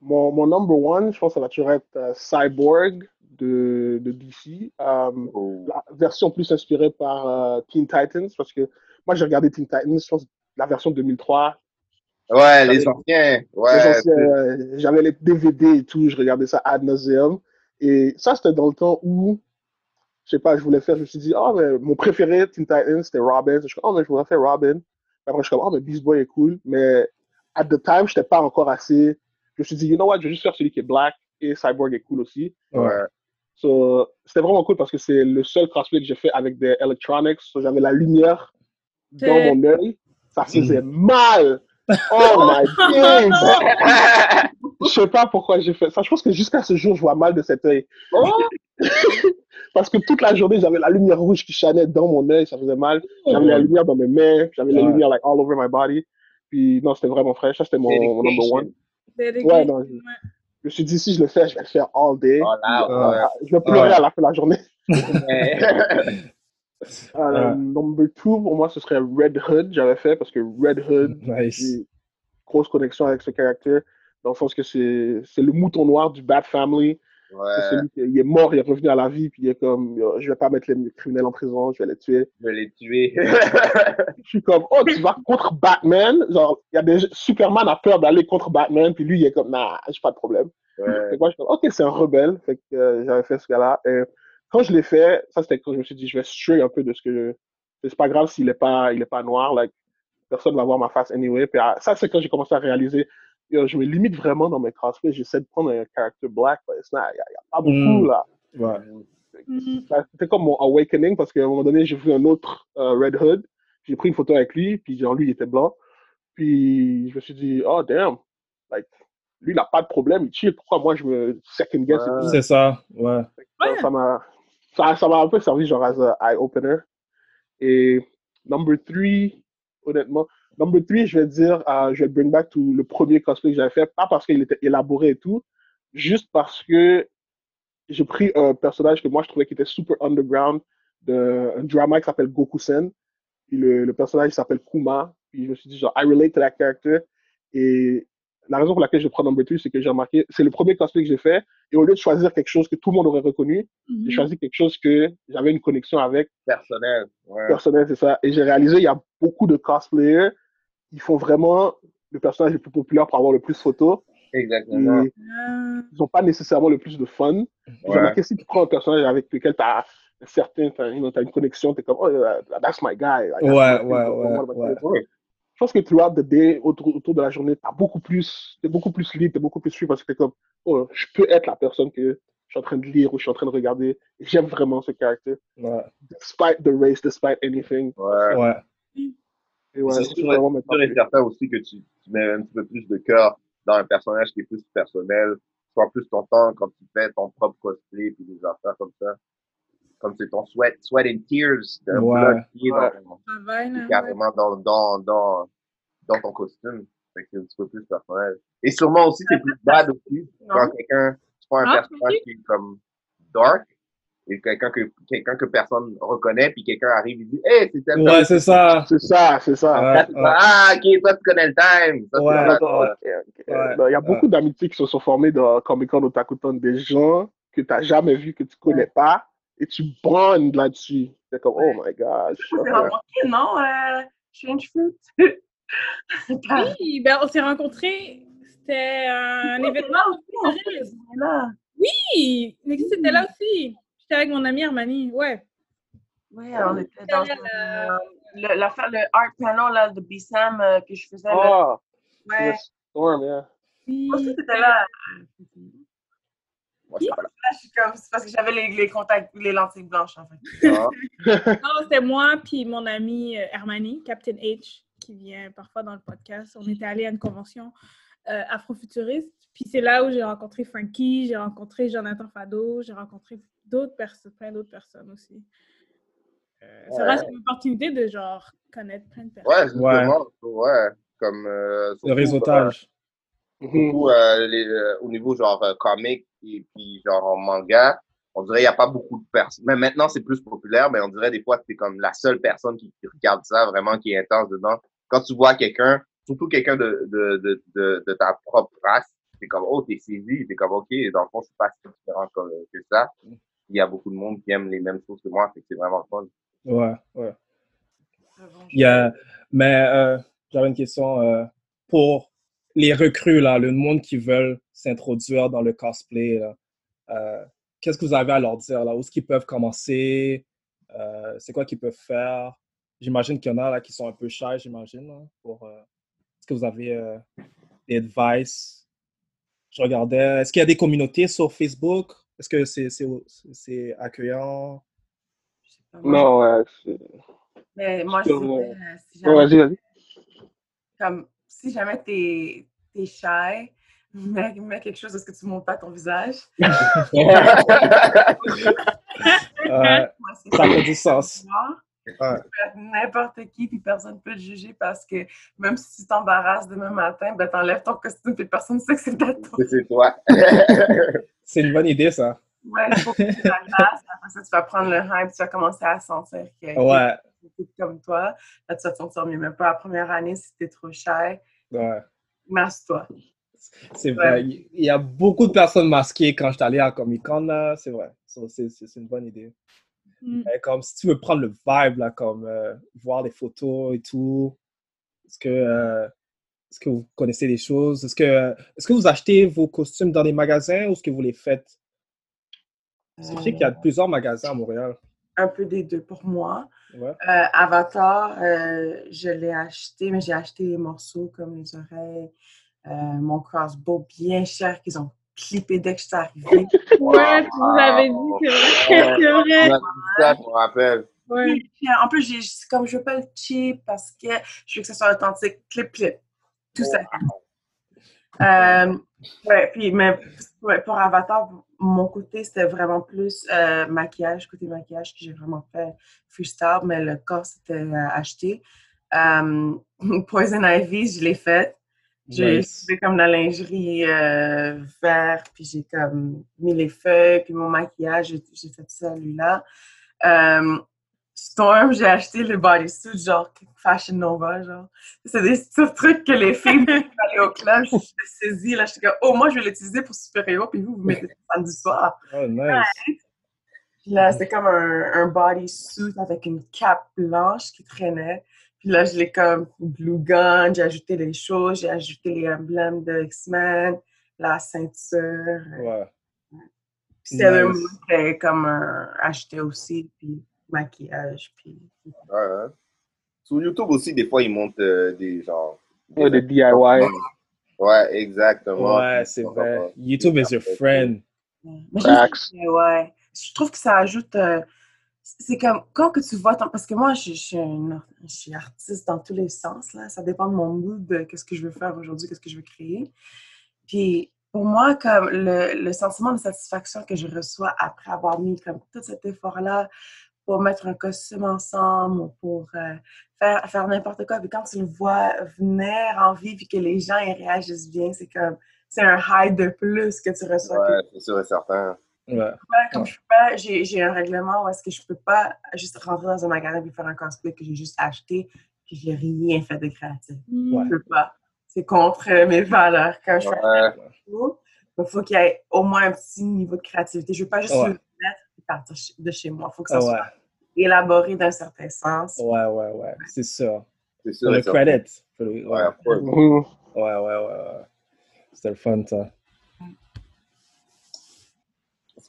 [SPEAKER 8] Mon, mon number one, je pense que ça va toujours être euh, Cyborg de, de DC. Euh,
[SPEAKER 4] Oh.
[SPEAKER 8] la version plus inspirée par euh, Teen Titans, parce que moi j'ai regardé Teen Titans, je pense la version 2003.
[SPEAKER 4] Ouais, les anciens. Ouais.
[SPEAKER 8] Les anciens, euh, J'avais les DVD et tout, je regardais ça ad nauseum. Et ça, c'était dans le temps où, je sais pas, je voulais faire, je me suis dit, oh, mais mon préféré Teen Titans, c'était Robin. Je suis comme, oh, mais je voudrais faire Robin. Après, je suis comme, oh, mais Beast Boy est cool. Mais at the time, je n'étais pas encore assez. Je me suis dit, you know what, je vais juste faire celui qui est black et Cyborg est cool aussi.
[SPEAKER 4] Ouais.
[SPEAKER 8] So, c'était vraiment cool parce que c'est le seul cosplay que j'ai fait avec des electronics. So, j'avais la lumière dans mon œil. Ça faisait mal. Oh my days! Je sais pas pourquoi j'ai fait ça. Je pense que jusqu'à ce jour, je vois mal de cet œil. Parce que toute la journée, j'avais la lumière rouge qui chanait dans mon œil, ça faisait mal. J'avais la lumière dans mes mains, j'avais la
[SPEAKER 5] Ouais.
[SPEAKER 8] lumière like, all over my body. Puis non, c'était vraiment fraîche. Ça, c'était mon, mon number one. Ouais, non, je, je me suis dit, si je le fais, je vais le faire all day.
[SPEAKER 4] là,
[SPEAKER 8] Euh, Je vais pleurer
[SPEAKER 4] Ouais.
[SPEAKER 8] à la fin de la journée.
[SPEAKER 4] Ouais.
[SPEAKER 8] Euh, Number two, pour moi, ce serait Red Hood, j'avais fait, parce que Red Hood, j'ai grosse connexion avec ce caractère, dans le sens que c'est c'est le mouton noir du Bat Family. C'est celui qui il est mort, il est revenu à la vie, puis il est comme, je vais pas mettre les criminels en prison, je vais les tuer.
[SPEAKER 4] Je vais les tuer.
[SPEAKER 8] je suis comme, oh, tu vas contre Batman? Genre, il y a des Superman a peur d'aller contre Batman, puis lui, il est comme, nah, j'ai pas de problème. Fait que moi, je suis comme, ok, c'est un rebelle. Fait que euh, j'avais fait ce gars-là. Et quand je l'ai fait, ça, c'était quand je me suis dit, je vais stray un peu de ce que je. C'est pas grave s'il est pas, il est pas noir, like, personne va voir ma face anyway. Puis ah, ça, c'est quand j'ai commencé à réaliser, yo, je me limite vraiment dans mes cosplays. J'essaie de prendre un character black, mais il n'y a, y a pas beaucoup,
[SPEAKER 5] Mm.
[SPEAKER 8] là.
[SPEAKER 5] Ouais.
[SPEAKER 8] Ça, C'était comme mon awakening parce qu'à un moment donné, j'ai vu un autre euh, Red Hood. J'ai pris une photo avec lui, puis genre, lui, il était blanc. Puis je me suis dit, oh damn, like, lui, il n'a pas de problème, il chill. Pourquoi moi, je me second guess?
[SPEAKER 5] C'est ça, ouais.
[SPEAKER 8] Ça- Ça m'a ça, m'a un peu servi genre as a eye-opener. Et number three, honnêtement, number three, je vais dire, euh, je vais bring back to le premier cosplay que j'avais fait, pas parce qu'il était élaboré et tout, juste parce que j'ai pris un personnage que moi je trouvais qui était super underground, de, un drama qui s'appelle Goku-sen. Puis le, le personnage s'appelle Kuma. Puis je me suis dit, genre, I relate to that character. Et la raison pour laquelle je prends number 3, c'est que j'ai remarqué, c'est le premier cosplay que j'ai fait. Et au lieu de choisir quelque chose que tout le monde aurait reconnu,
[SPEAKER 6] Mhm.
[SPEAKER 8] j'ai choisi quelque chose que j'avais une connexion avec.
[SPEAKER 4] Personnel. Ouais.
[SPEAKER 8] Personnel, c'est ça. Et j'ai réalisé, il y a beaucoup de cosplayers qui font vraiment le personnage le plus populaire pour avoir le plus de photos.
[SPEAKER 4] Exactement.
[SPEAKER 8] Et ils n'ont pas nécessairement le plus de fun. J'ai
[SPEAKER 4] Ouais.
[SPEAKER 8] remarqué si tu prends un personnage avec lequel tu as un certain, t'as, you know, t'as une connexion, tu es comme, oh, yeah, that's my guy.
[SPEAKER 5] Ouais,
[SPEAKER 8] my
[SPEAKER 5] ouais, ouais.
[SPEAKER 8] Je pense que throughout the day, autour, autour de la journée, t'as beaucoup plus, t'es beaucoup plus libre, t'es beaucoup plus free parce que t'es comme, oh, je peux être la personne que je suis en train de lire ou je suis en train de regarder. Et J'aime vraiment ce caractère.
[SPEAKER 5] Ouais.
[SPEAKER 8] Despite the race, despite anything.
[SPEAKER 4] Ouais.
[SPEAKER 5] Ouais.
[SPEAKER 8] Et ouais,
[SPEAKER 4] c'est sûr,
[SPEAKER 8] vraiment
[SPEAKER 4] c'est
[SPEAKER 8] maintenant.
[SPEAKER 4] sûr et certain aussi que tu, tu mets un petit peu plus de cœur dans un personnage qui est plus personnel. Tu prends plus ton temps quand tu fais ton propre cosplay puis des affaires comme ça. Comme c'est ton sweat, sweat and tears, de
[SPEAKER 5] Ouais.
[SPEAKER 4] blood qui est
[SPEAKER 8] Ouais.
[SPEAKER 4] dans,
[SPEAKER 6] Travail,
[SPEAKER 4] qui est carrément dans, dans, dans, dans ton costume. Fait que c'est un petit peu plus personnel. Et sûrement aussi, c'est plus bad aussi quand quelqu'un, tu prends un
[SPEAKER 6] Ah,
[SPEAKER 4] personnage qui est comme dark et quelqu'un que, quelqu'un que personne reconnaît puis quelqu'un arrive et dit, hey, c'est tel
[SPEAKER 5] Ouais, c'est ça.
[SPEAKER 8] C'est ça, c'est ça.
[SPEAKER 5] Ouais,
[SPEAKER 4] fais, Ah, ok, toi, tu connais le time. Ça, c'est
[SPEAKER 5] Ouais.
[SPEAKER 4] vrai.
[SPEAKER 8] Ok, ok. Euh, ben, Il y a beaucoup d'amitiés qui se sont formées dans Comic Con Otakuton, des gens que tu n'as jamais vus, que tu connais pas, et tu bondes là-dessus. C'est comme, oh my gosh.
[SPEAKER 7] On s'est
[SPEAKER 8] ok.
[SPEAKER 7] rencontrés, non? Euh, Change Fruit.
[SPEAKER 6] Oui, ben, on s'est rencontrés. C'était un événement.
[SPEAKER 7] aussi, là.
[SPEAKER 6] Oui, Nexus était là aussi. J'étais avec mon ami Armani, ouais.
[SPEAKER 7] Oui, on était dans euh, le, l'affaire, le art panel là, de B-Sam euh, que je faisais. là.
[SPEAKER 8] Ah,
[SPEAKER 7] Ouais.
[SPEAKER 8] Storm, yeah.
[SPEAKER 7] Moi aussi, c'était là. Là, je suis comme, c'est parce que j'avais les, les contacts, les lentilles blanches, en fait.
[SPEAKER 6] Non, c'était moi puis mon ami euh, Hermani, Captain H, qui vient parfois dans le podcast. On était allé à une convention euh, afrofuturiste. Puis c'est là où j'ai rencontré Frankie, j'ai rencontré Jonathan Fado, j'ai rencontré d'autres personnes, plein d'autres personnes aussi. Euh, C'est vrai,
[SPEAKER 4] Ouais.
[SPEAKER 6] c'est une opportunité de genre connaître plein de
[SPEAKER 4] Ouais,
[SPEAKER 6] personnes.
[SPEAKER 4] justement. Ouais. Comme, euh,
[SPEAKER 5] Le réseautage.
[SPEAKER 4] euh, surtout, euh, les, euh, au niveau genre euh, comic et puis genre en manga, on dirait qu'il n'y a pas beaucoup de personnes. Mais maintenant, c'est plus populaire, mais on dirait des fois que c'est comme la seule personne qui, qui regarde ça, vraiment, qui est intense dedans. Quand tu vois quelqu'un, surtout quelqu'un de, de, de, de, de ta propre race, c'est comme, oh, t'es saisi, t'es comme, ok, dans le fond, je suis pas si différent que, que ça. Il y a beaucoup de monde qui aime les mêmes choses que moi, c'est vraiment fun.
[SPEAKER 5] Ouais, ouais. Il y a, mais euh, j'avais une question euh, pour les recrues, là, le monde qui veulent s'introduire dans le cosplay. euh, Qu'est-ce que vous avez à leur dire? Là? Où est-ce qu'ils peuvent commencer? Euh, c'est quoi qu'ils peuvent faire? J'imagine qu'il y en a là, qui sont un peu shy, j'imagine. Pour, euh, est-ce que vous avez euh, des advice? Je regardais. Est-ce qu'il y a des communautés sur Facebook? Est-ce que c'est c'est c'est accueillant?
[SPEAKER 8] Non, ouais. c'est-
[SPEAKER 7] Mais moi, je si
[SPEAKER 8] Ouais, vas-y,
[SPEAKER 7] jamais,
[SPEAKER 8] vas-y.
[SPEAKER 7] comme, si jamais t'es es shy, mets, mets quelque chose de ce que tu montres pas ton visage. C'est
[SPEAKER 5] ça fait du sens.
[SPEAKER 7] moi.
[SPEAKER 5] Ouais.
[SPEAKER 7] Tu peux être n'importe qui, puis personne ne peut te juger parce que même si tu t'embarrasses demain matin, ben t'enlèves ton costume, puis personne ne sait que c'est toi.
[SPEAKER 4] C'est toi.
[SPEAKER 5] C'est une bonne idée, ça.
[SPEAKER 7] Ouais, il faut que tu la. Après ça, tu vas prendre le hype, tu vas commencer à sentir que
[SPEAKER 5] Ouais.
[SPEAKER 7] comme toi. Là, tu vas te sentir mieux. Même pas la première année, si t'es trop cher,
[SPEAKER 5] Ouais.
[SPEAKER 7] masse-toi.
[SPEAKER 5] C'est vrai. Il il y a beaucoup de personnes masquées quand je suis allé à Comic Con, là. C'est vrai. So, C'est une bonne idée.
[SPEAKER 6] Mm.
[SPEAKER 5] Comme si tu veux prendre le vibe, là, comme euh, voir les photos et tout. Est-ce que, euh, est-ce que vous connaissez des choses? Est-ce que, euh, est-ce que vous achetez vos costumes dans des magasins ou est-ce que vous les faites? Je sais qu'il y a plusieurs magasins à Montréal.
[SPEAKER 7] Un peu des deux pour moi.
[SPEAKER 5] Ouais.
[SPEAKER 7] Euh, Avatar, euh, je l'ai acheté, mais j'ai acheté les morceaux comme les oreilles, mon crossbow bien cher qu'ils ont clippé dès que je suis arrivée.
[SPEAKER 6] Ouais, tu nous avais dit, c'est vrai. C'est vrai.
[SPEAKER 4] Ça, je me rappelle.
[SPEAKER 6] Ouais.
[SPEAKER 7] En plus, j'ai comme je veux pas le cheap parce que je veux que ça soit authentique. Clip, clip. Tout ça. Euh, ouais, puis, mais ouais, pour Avatar, mon côté, c'était vraiment plus euh, maquillage, côté maquillage que j'ai vraiment fait freestyle, mais le corps, c'était euh, acheté. Euh, Poison Ivy, je l'ai fait. J'ai
[SPEAKER 5] Nice.
[SPEAKER 7] fait comme la lingerie euh, vert, puis j'ai comme mis les feuilles, puis mon maquillage, j'ai fait ça, lui-là. Euh, Storm, j'ai acheté le bodysuit, genre Fashion Nova, genre. C'est des petits trucs que les filles aller au club. Je suis saisie, là, je suis comme, oh, moi, je vais l'utiliser pour super-héros, puis vous, vous mettez ça samedi soir.
[SPEAKER 5] Oh, nice.
[SPEAKER 7] Puis là, c'est comme un, un bodysuit avec une cape blanche qui traînait. Puis là, je l'ai comme blue gun, j'ai ajouté les choses, j'ai ajouté les emblèmes de X-Men, la ceinture.
[SPEAKER 5] Ouais.
[SPEAKER 7] Puis Sailor
[SPEAKER 5] Nice.
[SPEAKER 7] C'était comme un acheté aussi, puis maquillage, puis...
[SPEAKER 4] Ouais. Sur YouTube aussi, des fois, ils montent euh, des genre.
[SPEAKER 8] Ouais, des DIY.
[SPEAKER 4] Ouais, exactement.
[SPEAKER 5] Ouais, c'est vrai. YouTube is your friend.
[SPEAKER 7] Bien, ouais. Je trouve que ça ajoute. euh, c'est comme quand que tu vois. ton- Parce que moi, je, suis artiste dans tous les sens. Là. Ça dépend de mon mood, de qu'est-ce que je veux faire aujourd'hui, qu'est-ce que je veux créer. Puis pour moi, comme le, le sentiment de satisfaction que je reçois après avoir mis comme tout cet effort-là pour mettre un costume ensemble ou pour euh, faire, faire n'importe quoi. Puis quand tu le vois venir en vie puis que les gens réagissent bien, c'est comme c'est un high de plus que tu reçois.
[SPEAKER 4] Ouais, c'est sûr et certain.
[SPEAKER 5] Ouais.
[SPEAKER 7] Ouais, comme je peux pas, j'ai j'ai un règlement où est-ce que je peux pas juste rentrer dans un magasin et faire un cosplay que j'ai juste acheté puis j'ai rien fait de créatif.
[SPEAKER 5] Ouais.
[SPEAKER 7] Je peux pas. C'est contre mes valeurs. Quand je fais un il faut qu'il y ait au moins un petit niveau de créativité. Je veux pas juste
[SPEAKER 5] Ouais.
[SPEAKER 7] le mettre et partir de chez moi. Il faut que ça soit
[SPEAKER 5] ouais.
[SPEAKER 7] élaboré d'un certain sens.
[SPEAKER 5] Ouais, ouais, ouais. C'est sûr.
[SPEAKER 4] C'est
[SPEAKER 5] Pour le credit. Pour le-
[SPEAKER 4] Ouais,
[SPEAKER 5] Ouais.
[SPEAKER 8] Mhm.
[SPEAKER 5] ouais, ouais, ouais. ouais. C'était le fun, ça.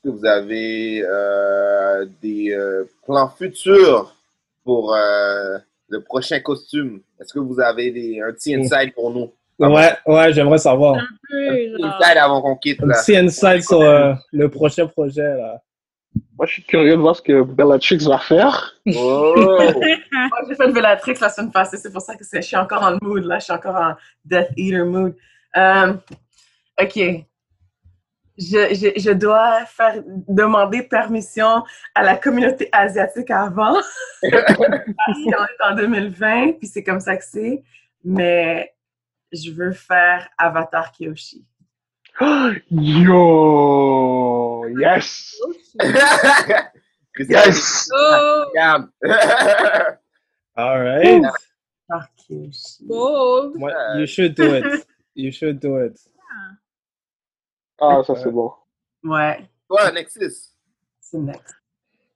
[SPEAKER 4] Est-ce que vous avez euh, des euh, plans futurs pour euh, le prochain costume? Est-ce que vous avez des, un petit insight pour nous?
[SPEAKER 5] Ouais, ouais, j'aimerais savoir.
[SPEAKER 6] Un peu, genre.
[SPEAKER 4] Insight avant qu'on quitte
[SPEAKER 5] Un
[SPEAKER 4] là.
[SPEAKER 5] petit insight sur euh, le prochain projet, là.
[SPEAKER 8] Moi, je suis curieux de voir ce que Bellatrix va faire.
[SPEAKER 4] Oh!
[SPEAKER 7] Moi, j'ai fait Bellatrix la semaine passée. C'est pour ça que je suis encore en mood. Là, je suis encore en Death Eater mood. Euh, OK. Je, je, je dois faire demander permission à la communauté asiatique avant. Parce qu'on est en 2020, puis c'est comme ça que c'est. Mais je veux faire Avatar Kyoshi.
[SPEAKER 8] Yo! Yes! Yes!
[SPEAKER 6] Oh.
[SPEAKER 5] All right.
[SPEAKER 7] Avatar Kyoshi.
[SPEAKER 6] bold.
[SPEAKER 5] Ouais, you should do it. You should do it.
[SPEAKER 8] Ah, ça, c'est bon.
[SPEAKER 7] Ouais,
[SPEAKER 4] Toi, Nexus.
[SPEAKER 7] c'est next.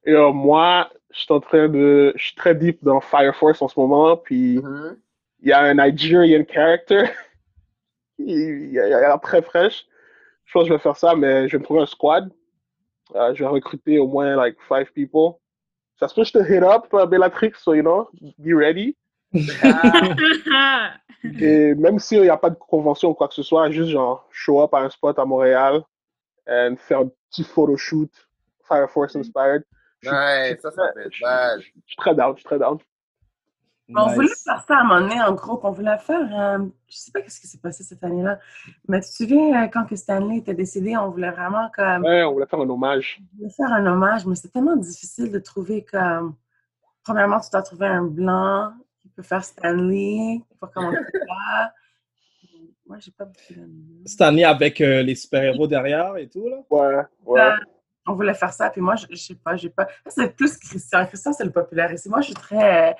[SPEAKER 8] Et euh, moi, je suis en train de. Je suis très deep dans Fire Force en ce moment, puis
[SPEAKER 4] Mhm.
[SPEAKER 8] il y a un Nigerian character. il, a l'air très fraîche. Je pense que je vais faire ça, mais je vais me trouver un squad. Euh, je vais recruter au moins like five people. Ça se peut que je te hit up, Bellatrix, so you know, be ready. Et même s'il n'y a pas de convention ou quoi que ce soit, juste genre show up à un spot à Montréal. et faire un petit photoshoot Fire Force inspired. Je suis-
[SPEAKER 4] Ouais,
[SPEAKER 8] je suis
[SPEAKER 4] ça, ça
[SPEAKER 8] très-
[SPEAKER 4] fait
[SPEAKER 8] je
[SPEAKER 4] mal.
[SPEAKER 8] suis- je suis très down, je suis très down.
[SPEAKER 7] On voulait
[SPEAKER 5] Nice.
[SPEAKER 7] faire ça à un moment donné en groupe. On voulait faire. euh, je sais pas qu'est-ce qui s'est passé cette année-là. Mais tu te souviens euh, quand que Stanley était décédé, on voulait vraiment comme
[SPEAKER 8] Ouais, on voulait faire un hommage.
[SPEAKER 7] on voulait faire un hommage, mais c'est tellement difficile de trouver comme. Premièrement, tu dois trouver un blanc peut faire Stanley. Pas comment tu ça. Moi, j'ai pas beaucoup d'amis.
[SPEAKER 5] Stanley avec euh, les super-héros derrière et tout, là?
[SPEAKER 8] Ouais, ouais.
[SPEAKER 7] Euh, on voulait faire ça, puis moi, je, je sais pas, j'ai pas. C'est plus Christian. Christian, c'est le populaire ici. Moi, je suis très euh,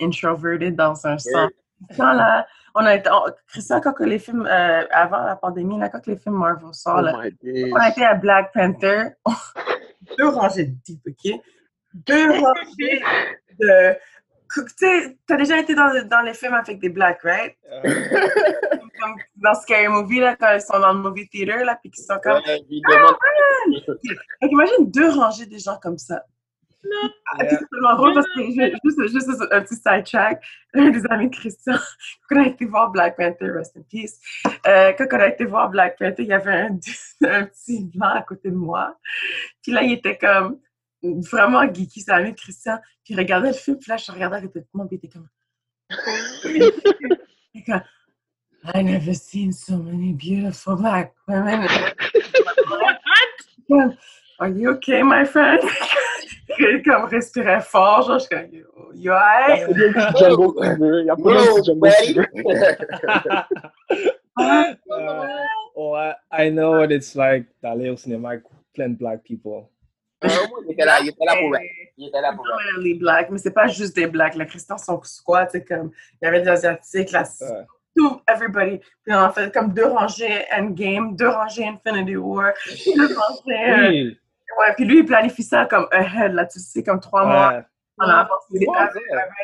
[SPEAKER 7] introverted dans un sens. Christian, là, on a été. on- Christian, quand que les films, euh, avant la pandémie, là, quand que les films Marvel sortent,
[SPEAKER 8] Oh
[SPEAKER 7] là, on a été à Black Panther. Deux rangées de deep, OK? Deux rangées de. T'as déjà été dans, dans les films avec des blacks, right? Comme dans Scary Movie, là, quand ils sont dans le movie theater, là, puis qu'ils sont comme.
[SPEAKER 4] Ouais.
[SPEAKER 7] Fait qu'imagine deux rangées de gens comme ça. Ah, C'est tellement drôle parce que juste un petit sidetrack, un des amis de Christian, quand on a été voir Black Panther, rest in peace, euh, quand on a été voir Black Panther, il y avait un, un petit blanc à côté de moi. Puis là, il était comme vraiment geeky, de Christian. Puis il regardait le film, puis là, je regardais de moi, puis comme. Comme, I never seen so many beautiful black women. Are you okay, my friend? Il comme respirait fort, genre, je suis comme, you, you alright?
[SPEAKER 8] Il y a pas de
[SPEAKER 5] ouais, I know what it's like d'aller au cinéma avec plein de black people.
[SPEAKER 4] Moi, il était là, il était là pour vrai. Il était là pour vrai.
[SPEAKER 7] Les blacks, mais c'est pas juste des blacks. Les Christians sont squat, c'est comme, il y avait des Asiatiques, là,
[SPEAKER 5] Ouais.
[SPEAKER 7] tout, everybody. Puis on fait comme deux rangées Endgame, deux rangées Infinity War, deux rangées. euh,
[SPEAKER 5] Oui.
[SPEAKER 7] ouais, puis lui, il planifie ça comme ahead, là, tu sais, comme trois mois.
[SPEAKER 5] Ouais.
[SPEAKER 7] en avance.
[SPEAKER 4] C'est
[SPEAKER 7] C'est
[SPEAKER 4] bon,
[SPEAKER 7] ah, ouais,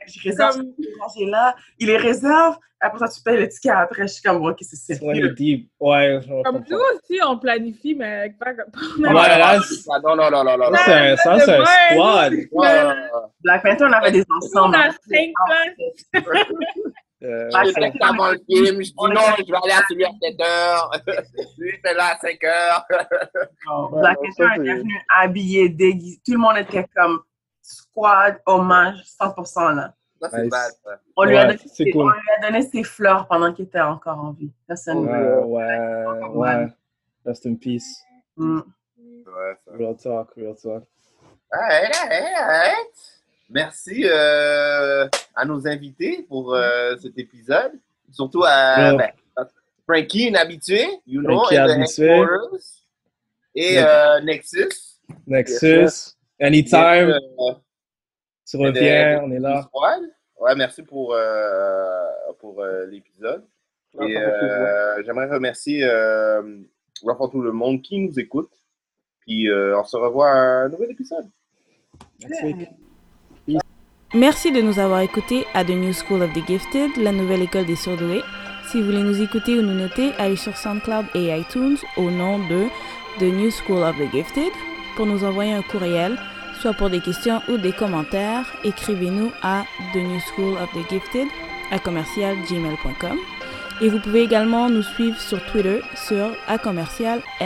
[SPEAKER 7] Je réserve
[SPEAKER 6] Comme-
[SPEAKER 7] rangées-là. Il les réserve. Après ça, tu payes le ticket après. Je suis comme, ok, c'est sérieux.
[SPEAKER 5] Ouais,
[SPEAKER 6] Comme nous aussi, on planifie, mais avec pas comme.
[SPEAKER 5] Ouais, là, c'est-
[SPEAKER 4] Ah, Non, non, non, non, non.
[SPEAKER 5] ça, c'est un- ça, c'est un squad.
[SPEAKER 4] Ouais, ouais, ouais.
[SPEAKER 7] Black Panther, on avait des
[SPEAKER 6] On
[SPEAKER 7] ensembles.
[SPEAKER 6] a cinq places.
[SPEAKER 5] Euh,
[SPEAKER 7] Ah,
[SPEAKER 4] Je
[SPEAKER 7] c'est-
[SPEAKER 4] suis avant le film, je dis non, je vais aller à celui à 7 heures. Lui, c'est là à 5 heures.
[SPEAKER 7] Black
[SPEAKER 8] Ouais,
[SPEAKER 7] Panther
[SPEAKER 8] c'est-
[SPEAKER 7] venu habillé, déguisé. Tout le monde était comme squad, hommage, 100% là.
[SPEAKER 4] Ça, c'est
[SPEAKER 5] Nice.
[SPEAKER 4] bad, ça.
[SPEAKER 7] On, lui a
[SPEAKER 5] Ouais,
[SPEAKER 7] donné,
[SPEAKER 5] c'est
[SPEAKER 7] ses-
[SPEAKER 5] cool.
[SPEAKER 7] on lui a donné ses fleurs pendant qu'il était encore en vie. Ça, c'est une-
[SPEAKER 5] Ouais, ouais, ouais. Rest in peace.
[SPEAKER 7] Mm.
[SPEAKER 4] Ouais, ça.
[SPEAKER 5] Real talk, real talk.
[SPEAKER 4] Alright, alright, alright. Merci euh, à nos invités pour euh, cet épisode. Surtout à ben, Frankie, une habituée, you know,
[SPEAKER 5] Frankie,
[SPEAKER 4] and
[SPEAKER 5] habitué.
[SPEAKER 4] Explorers. Et euh, Nexus.
[SPEAKER 5] Nexus, anytime,
[SPEAKER 4] Euh,
[SPEAKER 5] tu reviens, on est là.
[SPEAKER 4] Ouais, merci pour, euh, pour euh, l'épisode.
[SPEAKER 8] Ouais,
[SPEAKER 4] Et euh, j'aimerais remercier euh, enfin, tout le monde qui nous écoute. Puis euh, on se revoit à un nouvel épisode.
[SPEAKER 5] Next week.
[SPEAKER 9] Merci de nous avoir écoutés à The New School of the Gifted, la nouvelle école des surdoués. Si vous voulez nous écouter ou nous noter, allez sur SoundCloud et iTunes au nom de The New School of the Gifted. Pour nous envoyer un courriel, soit pour des questions ou des commentaires, écrivez-nous à The New School of the Gifted à commercialgmail.com. Et vous pouvez également nous suivre sur Twitter sur à Podcast.